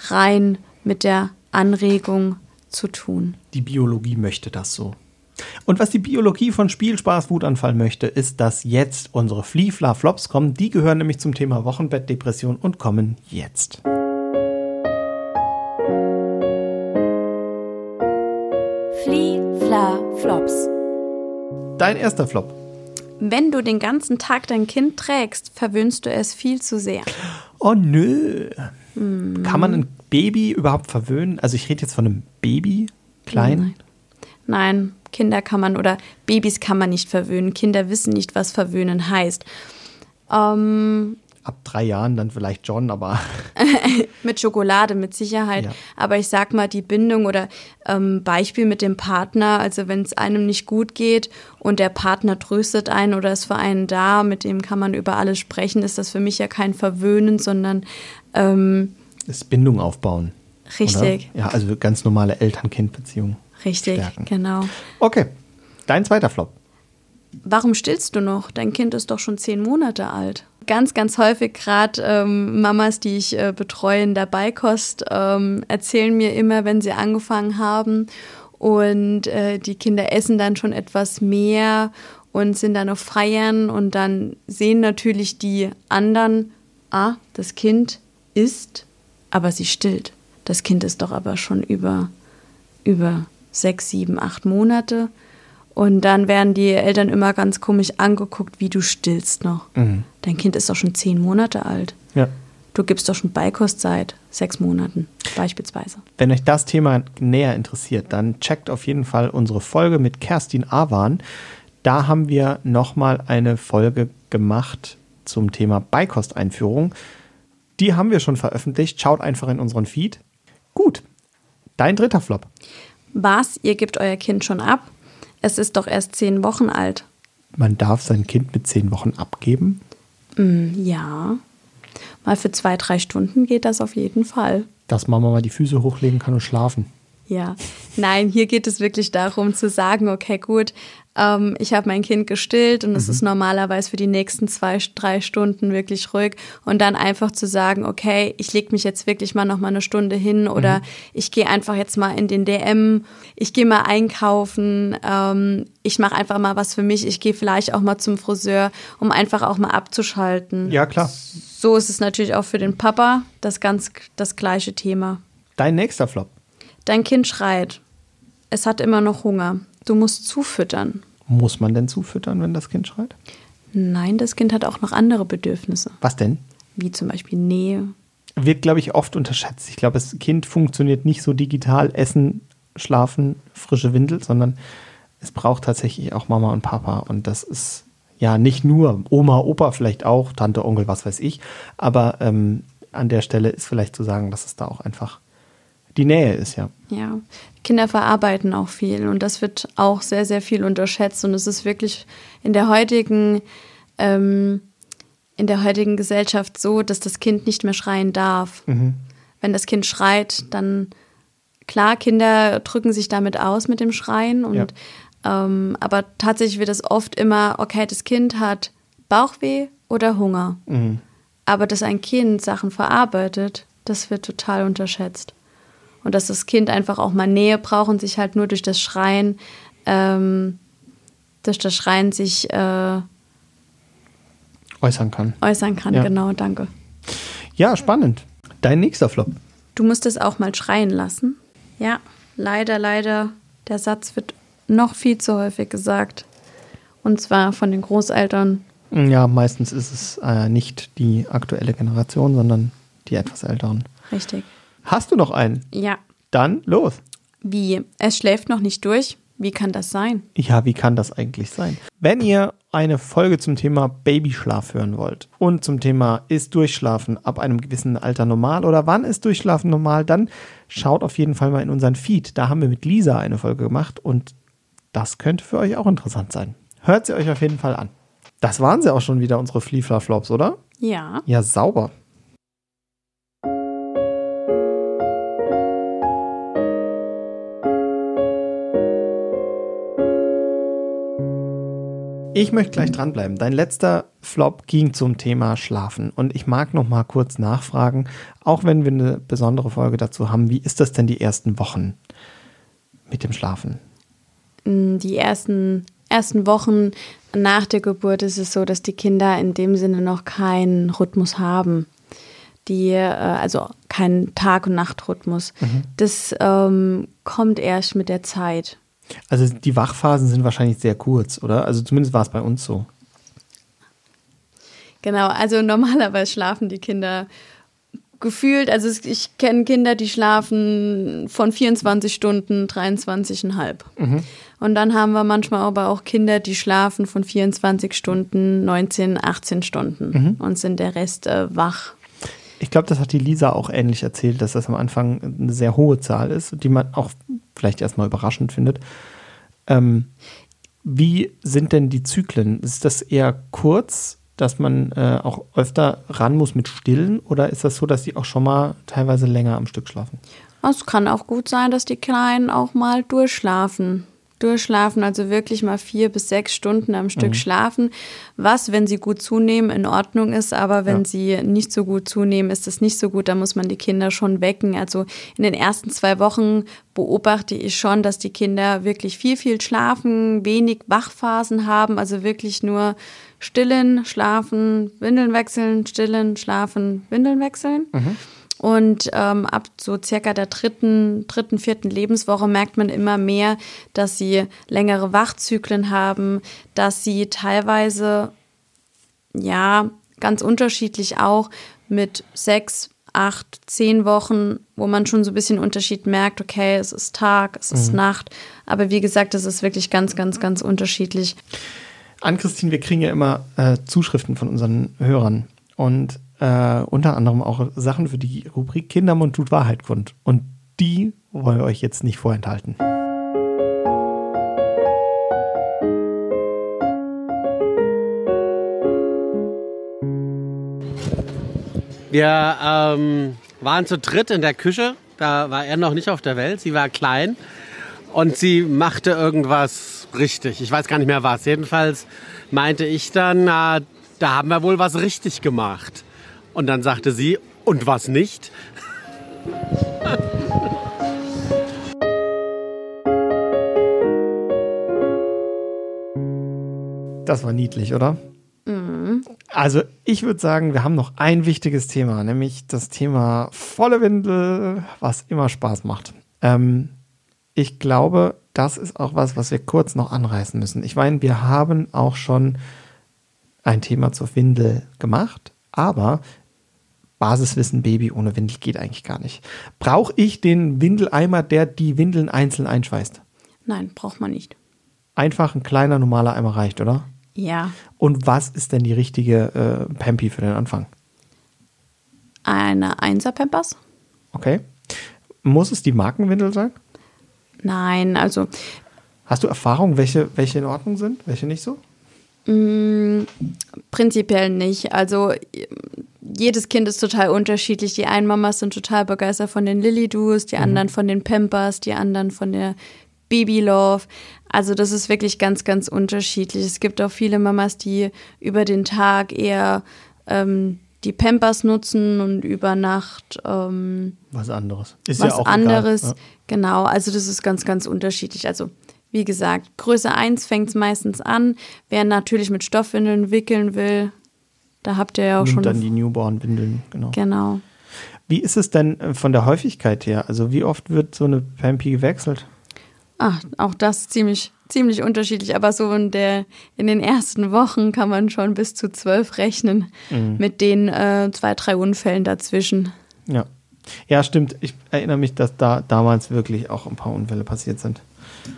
rein mit der Anregung zu tun. Die Biologie möchte das so. Und was die Biologie von Spielspaß Wutanfall möchte, ist, dass jetzt unsere Fliefla Flops kommen. Die gehören nämlich zum Thema Wochenbettdepression und kommen jetzt. Fliefla Flops. Dein erster Flop. Wenn du den ganzen Tag dein Kind trägst, verwöhnst du es viel zu sehr. Oh nö. Mhm. Kann man ein Baby überhaupt verwöhnen? Also ich rede jetzt von einem Baby, klein. Nein. Nein, Kinder kann man oder Babys kann man nicht verwöhnen. Kinder wissen nicht, was verwöhnen heißt. Ähm, ab drei Jahren dann vielleicht John, aber. mit Schokolade, mit Sicherheit. Ja. Aber ich sag mal, die Bindung oder ähm, Beispiel mit dem Partner, also wenn es einem nicht gut geht und der Partner tröstet einen oder ist für einen da, mit dem kann man über alles sprechen, ist das für mich ja kein Verwöhnen, sondern. Ähm, ist Bindung aufbauen. Richtig. Oder? Ja, also ganz normale Eltern-Kind-Beziehung. Richtig, stärken. genau. Okay, dein zweiter Flop. Warum stillst du noch? Dein Kind ist doch schon zehn Monate alt ganz, ganz häufig gerade ähm, Mamas, die ich äh, betreue in der Beikost, ähm, erzählen mir immer, wenn sie angefangen haben und äh, die Kinder essen dann schon etwas mehr und sind dann auf Feiern und dann sehen natürlich die anderen, ah, das Kind isst, aber sie stillt. Das Kind ist doch aber schon über, über sechs, sieben, acht Monate. Und dann werden die Eltern immer ganz komisch angeguckt, wie du stillst noch. Mhm. Dein Kind ist doch schon zehn Monate alt. Ja. Du gibst doch schon Beikost seit sechs Monaten, beispielsweise. Wenn euch das Thema näher interessiert, dann checkt auf jeden Fall unsere Folge mit Kerstin Awan. Da haben wir nochmal eine Folge gemacht zum Thema Beikosteinführung. Die haben wir schon veröffentlicht. Schaut einfach in unseren Feed. Gut. Dein dritter Flop. Was? Ihr gebt euer Kind schon ab? Es ist doch erst zehn Wochen alt. Man darf sein Kind mit zehn Wochen abgeben? Mm, ja. Mal für zwei, drei Stunden geht das auf jeden Fall. Dass Mama mal die Füße hochlegen kann und schlafen. Ja, nein, hier geht es wirklich darum zu sagen, okay, gut, ähm, ich habe mein Kind gestillt und mhm. es ist normalerweise für die nächsten zwei, drei Stunden wirklich ruhig und dann einfach zu sagen, okay, ich lege mich jetzt wirklich mal noch mal eine Stunde hin oder mhm. ich gehe einfach jetzt mal in den DM, ich gehe mal einkaufen, ähm, ich mache einfach mal was für mich, ich gehe vielleicht auch mal zum Friseur, um einfach auch mal abzuschalten. Ja, klar. So ist es natürlich auch für den Papa das ganz das gleiche Thema. Dein nächster Flop. Dein Kind schreit. Es hat immer noch Hunger. Du musst zufüttern. Muss man denn zufüttern, wenn das Kind schreit? Nein, das Kind hat auch noch andere Bedürfnisse. Was denn? Wie zum Beispiel Nähe. Wird, glaube ich, oft unterschätzt. Ich glaube, das Kind funktioniert nicht so digital, Essen, Schlafen, frische Windel, sondern es braucht tatsächlich auch Mama und Papa. Und das ist ja nicht nur Oma, Opa, vielleicht auch, Tante, Onkel, was weiß ich. Aber ähm, an der Stelle ist vielleicht zu sagen, dass es da auch einfach die Nähe ist, ja. Ja, Kinder verarbeiten auch viel und das wird auch sehr, sehr viel unterschätzt und es ist wirklich in der heutigen, ähm, in der heutigen Gesellschaft so, dass das Kind nicht mehr schreien darf. Mhm. Wenn das Kind schreit, dann klar, Kinder drücken sich damit aus mit dem Schreien und Ja. ähm, aber tatsächlich wird es oft immer, okay, das Kind hat Bauchweh oder Hunger. Mhm. Aber dass ein Kind Sachen verarbeitet, das wird total unterschätzt. Und dass das Kind einfach auch mal Nähe braucht und sich halt nur durch das Schreien, ähm, durch das Schreien sich äh, Äußern kann. äußern kann. Ja. Genau, danke. Ja, spannend. Dein nächster Flop. Du musst es auch mal schreien lassen. Ja, leider, leider, der Satz wird noch viel zu häufig gesagt. Und zwar von den Großeltern. Ja, meistens ist es äh, nicht die aktuelle Generation, sondern die etwas älteren. Richtig. Hast du noch einen? Ja. Dann los. Wie? Es schläft noch nicht durch? Wie kann das sein? Ja, wie kann das eigentlich sein? Wenn ihr eine Folge zum Thema Babyschlaf hören wollt und zum Thema ist Durchschlafen ab einem gewissen Alter normal oder wann ist Durchschlafen normal, dann schaut auf jeden Fall mal in unseren Feed. Da haben wir mit Lisa eine Folge gemacht und das könnte für euch auch interessant sein. Hört sie euch auf jeden Fall an. Das waren sie auch schon wieder, unsere Fliefler-Flops, oder? Ja. Ja, sauber. Ich möchte gleich dranbleiben. Dein letzter Flop ging zum Thema Schlafen. Und ich mag noch mal kurz nachfragen, auch wenn wir eine besondere Folge dazu haben, wie ist das denn die ersten Wochen mit dem Schlafen? Die ersten, ersten Wochen nach der Geburt ist es so, dass die Kinder in dem Sinne noch keinen Rhythmus haben. Die, äh, also keinen Tag- und Nachtrhythmus. Das ähm, kommt erst mit der Zeit. Also die Wachphasen sind wahrscheinlich sehr kurz, oder? Also zumindest war es bei uns so. Genau, also normalerweise schlafen die Kinder gefühlt, also ich kenne Kinder, die schlafen von 24 Stunden 23,5. Und dann haben wir manchmal aber auch Kinder, die schlafen von 24 Stunden 19, 18 Stunden und sind der Rest äh, wach. Ich glaube, das hat die Lisa auch ähnlich erzählt, dass das am Anfang eine sehr hohe Zahl ist, die man auch vielleicht erstmal überraschend findet. Ähm, wie sind denn die Zyklen? Ist das eher kurz, dass man äh, auch öfter ran muss mit Stillen oder ist das so, dass die auch schon mal teilweise länger am Stück schlafen? Es kann auch gut sein, dass die Kleinen auch mal durchschlafen. Durchschlafen, also wirklich mal vier bis sechs Stunden am Stück schlafen. Was, wenn sie gut zunehmen, in Ordnung ist, aber wenn Ja. sie nicht so gut zunehmen, ist das nicht so gut. Da muss man die Kinder schon wecken. Also in den ersten zwei Wochen beobachte ich schon, dass die Kinder wirklich viel, viel schlafen, wenig Wachphasen haben, also wirklich nur stillen, schlafen, Windeln wechseln, stillen, schlafen, Windeln wechseln. Und ähm, ab so circa der dritten, dritten, vierten Lebenswoche merkt man immer mehr, dass sie längere Wachzyklen haben, dass sie teilweise, ja, ganz unterschiedlich auch mit sechs, acht, zehn Wochen, wo man schon so ein bisschen Unterschied merkt, okay, es ist Tag, es ist Nacht. Aber wie gesagt, es ist wirklich ganz, ganz, ganz unterschiedlich. An Christine, wir kriegen ja immer äh, Zuschriften von unseren Hörern und äh, unter anderem auch Sachen für die Rubrik Kindermund tut Wahrheit kund. Und die wollen wir euch jetzt nicht vorenthalten. Wir ähm, waren zu dritt in der Küche. Da war er noch nicht auf der Welt. Sie war klein und sie machte irgendwas richtig. Ich weiß gar nicht mehr was. Jedenfalls meinte ich dann, na, da haben wir wohl was richtig gemacht. Und dann sagte sie, und was nicht? Das war niedlich, oder? Also ich würde sagen, wir haben noch ein wichtiges Thema, nämlich das Thema volle Windel, was immer Spaß macht. Ähm, ich glaube, das ist auch was, was wir kurz noch anreißen müssen. Ich meine, wir haben auch schon ein Thema zur Windel gemacht, aber Basiswissen Baby ohne Windel geht eigentlich gar nicht. Brauche ich den Windeleimer, der die Windeln einzeln einschweißt? Nein, braucht man nicht. Einfach ein kleiner, normaler Eimer reicht, oder? Ja, Und was ist denn die richtige äh, Pampi für den Anfang? eine Einser-Pampers. Okay. Muss es die Markenwindel sein? Nein, also Hast du Erfahrung, welche, welche in Ordnung sind, welche nicht so? Mh, prinzipiell nicht. Also jedes Kind ist total unterschiedlich. Die einen Mamas sind total begeistert von den Lily-Doos, die anderen von den Pampers, die anderen von der Baby Love. Also das ist wirklich ganz, ganz unterschiedlich. Es gibt auch viele Mamas, die über den Tag eher ähm, die Pampers nutzen und über Nacht ähm, Was anderes. Ist was ja auch anderes. Egal. Genau, also das ist ganz, ganz unterschiedlich. Also wie gesagt, Größe 1 fängt es meistens an. Wer natürlich mit Stoffwindeln wickeln will, da habt ihr ja auch Nimmt schon. dann die Newborn-Windeln, genau. genau. Wie ist es denn äh, von der Häufigkeit her? Also wie oft wird so eine Pampy gewechselt? Ah, auch das ziemlich, ziemlich unterschiedlich, aber so in der, in den ersten Wochen kann man schon bis zu zwölf rechnen Mhm. mit den äh, zwei, drei Unfällen dazwischen. Ja. Ja, stimmt. Ich erinnere mich, dass da damals wirklich auch ein paar Unfälle passiert sind.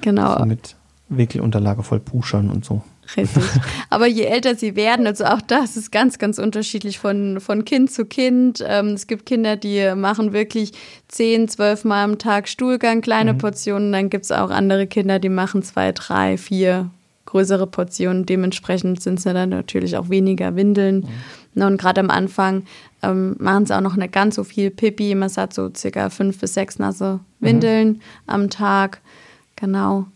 Genau. So mit Wickelunterlage voll Puschern und so. Richtig. Aber je älter sie werden, also auch das ist ganz, ganz unterschiedlich von, von Kind zu Kind. Ähm, es gibt Kinder, die machen wirklich zehn, zwölf Mal am Tag Stuhlgang, kleine Portionen. Dann gibt es auch andere Kinder, die machen zwei, drei, vier größere Portionen. Dementsprechend sind es ja dann natürlich auch weniger Windeln. Na, Und gerade am Anfang ähm, machen sie auch noch nicht ganz so viel Pipi. Man sagt so circa fünf bis sechs nasse Windeln am Tag. Genau.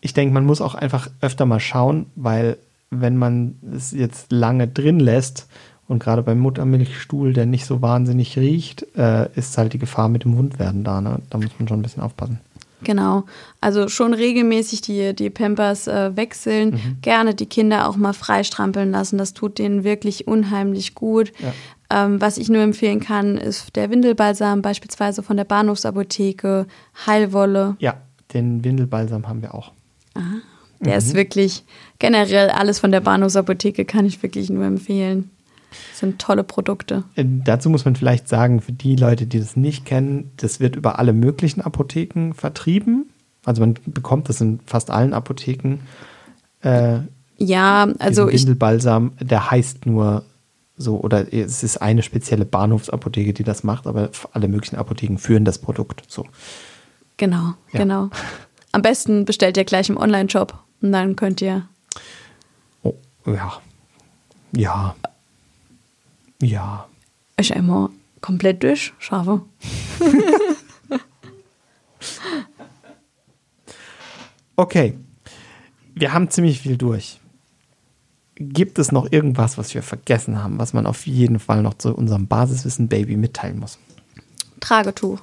Ich denke, man muss auch einfach öfter mal schauen, weil wenn man es jetzt lange drin lässt und gerade beim Muttermilchstuhl, der nicht so wahnsinnig riecht, äh, ist halt die Gefahr mit dem Wundwerden da. Ne? Da muss man schon ein bisschen aufpassen. Genau, also schon regelmäßig die, die Pampers äh, wechseln, gerne die Kinder auch mal freistrampeln lassen, das tut denen wirklich unheimlich gut. Ja. Ähm, was ich nur empfehlen kann, ist der Windelbalsam, beispielsweise von der Bahnhofsapotheke, Heilwolle. Ja, den Windelbalsam haben wir auch. Der ist wirklich generell alles von der Bahnhofsapotheke kann ich wirklich nur empfehlen. Das sind tolle Produkte. Äh, dazu muss man vielleicht sagen, für die Leute, die das nicht kennen, das wird über alle möglichen Apotheken vertrieben. Also man bekommt das in fast allen Apotheken. Äh, Ja, also ich, Windelbalsam, der heißt nur so, oder es ist eine spezielle Bahnhofsapotheke, die das macht, aber alle möglichen Apotheken führen das Produkt. So. Genau, Ja. genau. Am besten bestellt ihr gleich im Online-Shop und dann könnt ihr Oh, ja. Ja. Ja. euch einmal komplett durchschaffen. Okay. Wir haben ziemlich viel durch. Gibt es noch irgendwas, was wir vergessen haben, was man auf jeden Fall noch zu unserem Basiswissen Baby mitteilen muss? Tragetuch.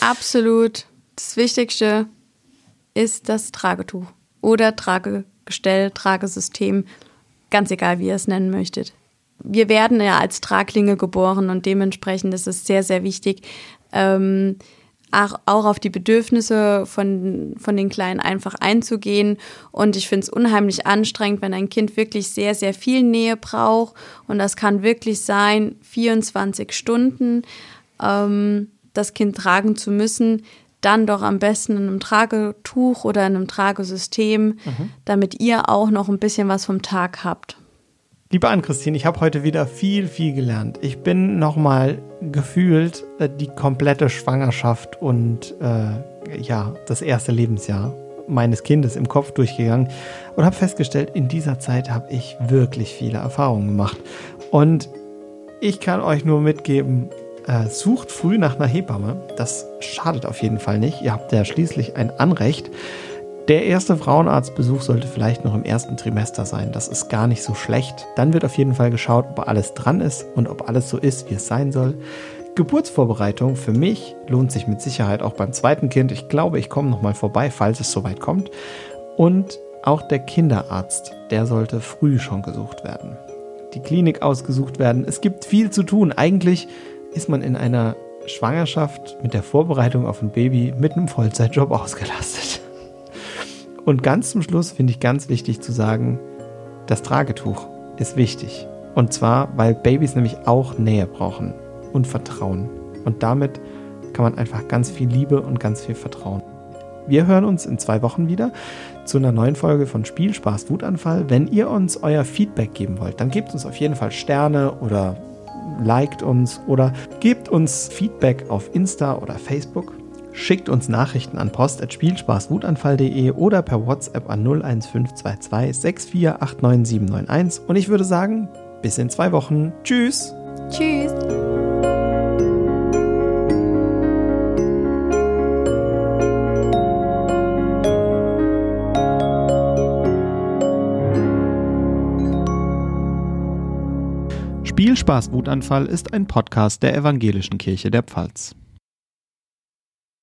Absolut das Wichtigste ist das Tragetuch oder Tragegestell, Tragesystem, ganz egal, wie ihr es nennen möchtet. Wir werden ja als Traglinge geboren und dementsprechend ist es sehr, sehr wichtig, ähm, auch, auf die Bedürfnisse von, von den Kleinen einfach einzugehen. Und ich finde es unheimlich anstrengend, wenn ein Kind wirklich sehr, sehr viel Nähe braucht. Und das kann wirklich sein, 24 Stunden ähm, das Kind tragen zu müssen, dann doch am besten in einem Tragetuch oder in einem Tragesystem, damit ihr auch noch ein bisschen was vom Tag habt. Liebe Ann-Christine, ich habe heute wieder viel, viel gelernt. Ich bin nochmal gefühlt äh, die komplette Schwangerschaft und äh, ja, das erste Lebensjahr meines Kindes im Kopf durchgegangen und habe festgestellt, in dieser Zeit habe ich wirklich viele Erfahrungen gemacht. Und ich kann euch nur mitgeben, äh, sucht früh nach einer Hebamme. Das schadet auf jeden Fall nicht. Ihr habt ja schließlich ein Anrecht. Der erste Frauenarztbesuch sollte vielleicht noch im ersten Trimester sein. Das ist gar nicht so schlecht. Dann wird auf jeden Fall geschaut, ob alles dran ist und ob alles so ist, wie es sein soll. Geburtsvorbereitung für mich lohnt sich mit Sicherheit auch beim zweiten Kind. Ich glaube, ich komme noch mal vorbei, falls es soweit kommt. Und auch der Kinderarzt, der sollte früh schon gesucht werden. Die Klinik ausgesucht werden. Es gibt viel zu tun. Eigentlich ist man in einer Schwangerschaft mit der Vorbereitung auf ein Baby mit einem Vollzeitjob ausgelastet. Und ganz zum Schluss finde ich ganz wichtig zu sagen, das Tragetuch ist wichtig. Und zwar, weil Babys nämlich auch Nähe brauchen und Vertrauen. Und damit kann man einfach ganz viel Liebe und ganz viel Vertrauen. Wir hören uns in zwei Wochen wieder zu einer neuen Folge von Spiel, Spaß, Wutanfall. Wenn ihr uns euer Feedback geben wollt, dann gebt uns auf jeden Fall Sterne oder liked uns oder gebt uns Feedback auf Insta oder Facebook. Schickt uns Nachrichten an post.spielspaßwutanfall.de oder per WhatsApp an 01522 6489791 und ich würde sagen, bis in zwei Wochen. Tschüss. Tschüss. Spielspaß Wutanfall ist ein Podcast der Evangelischen Kirche der Pfalz.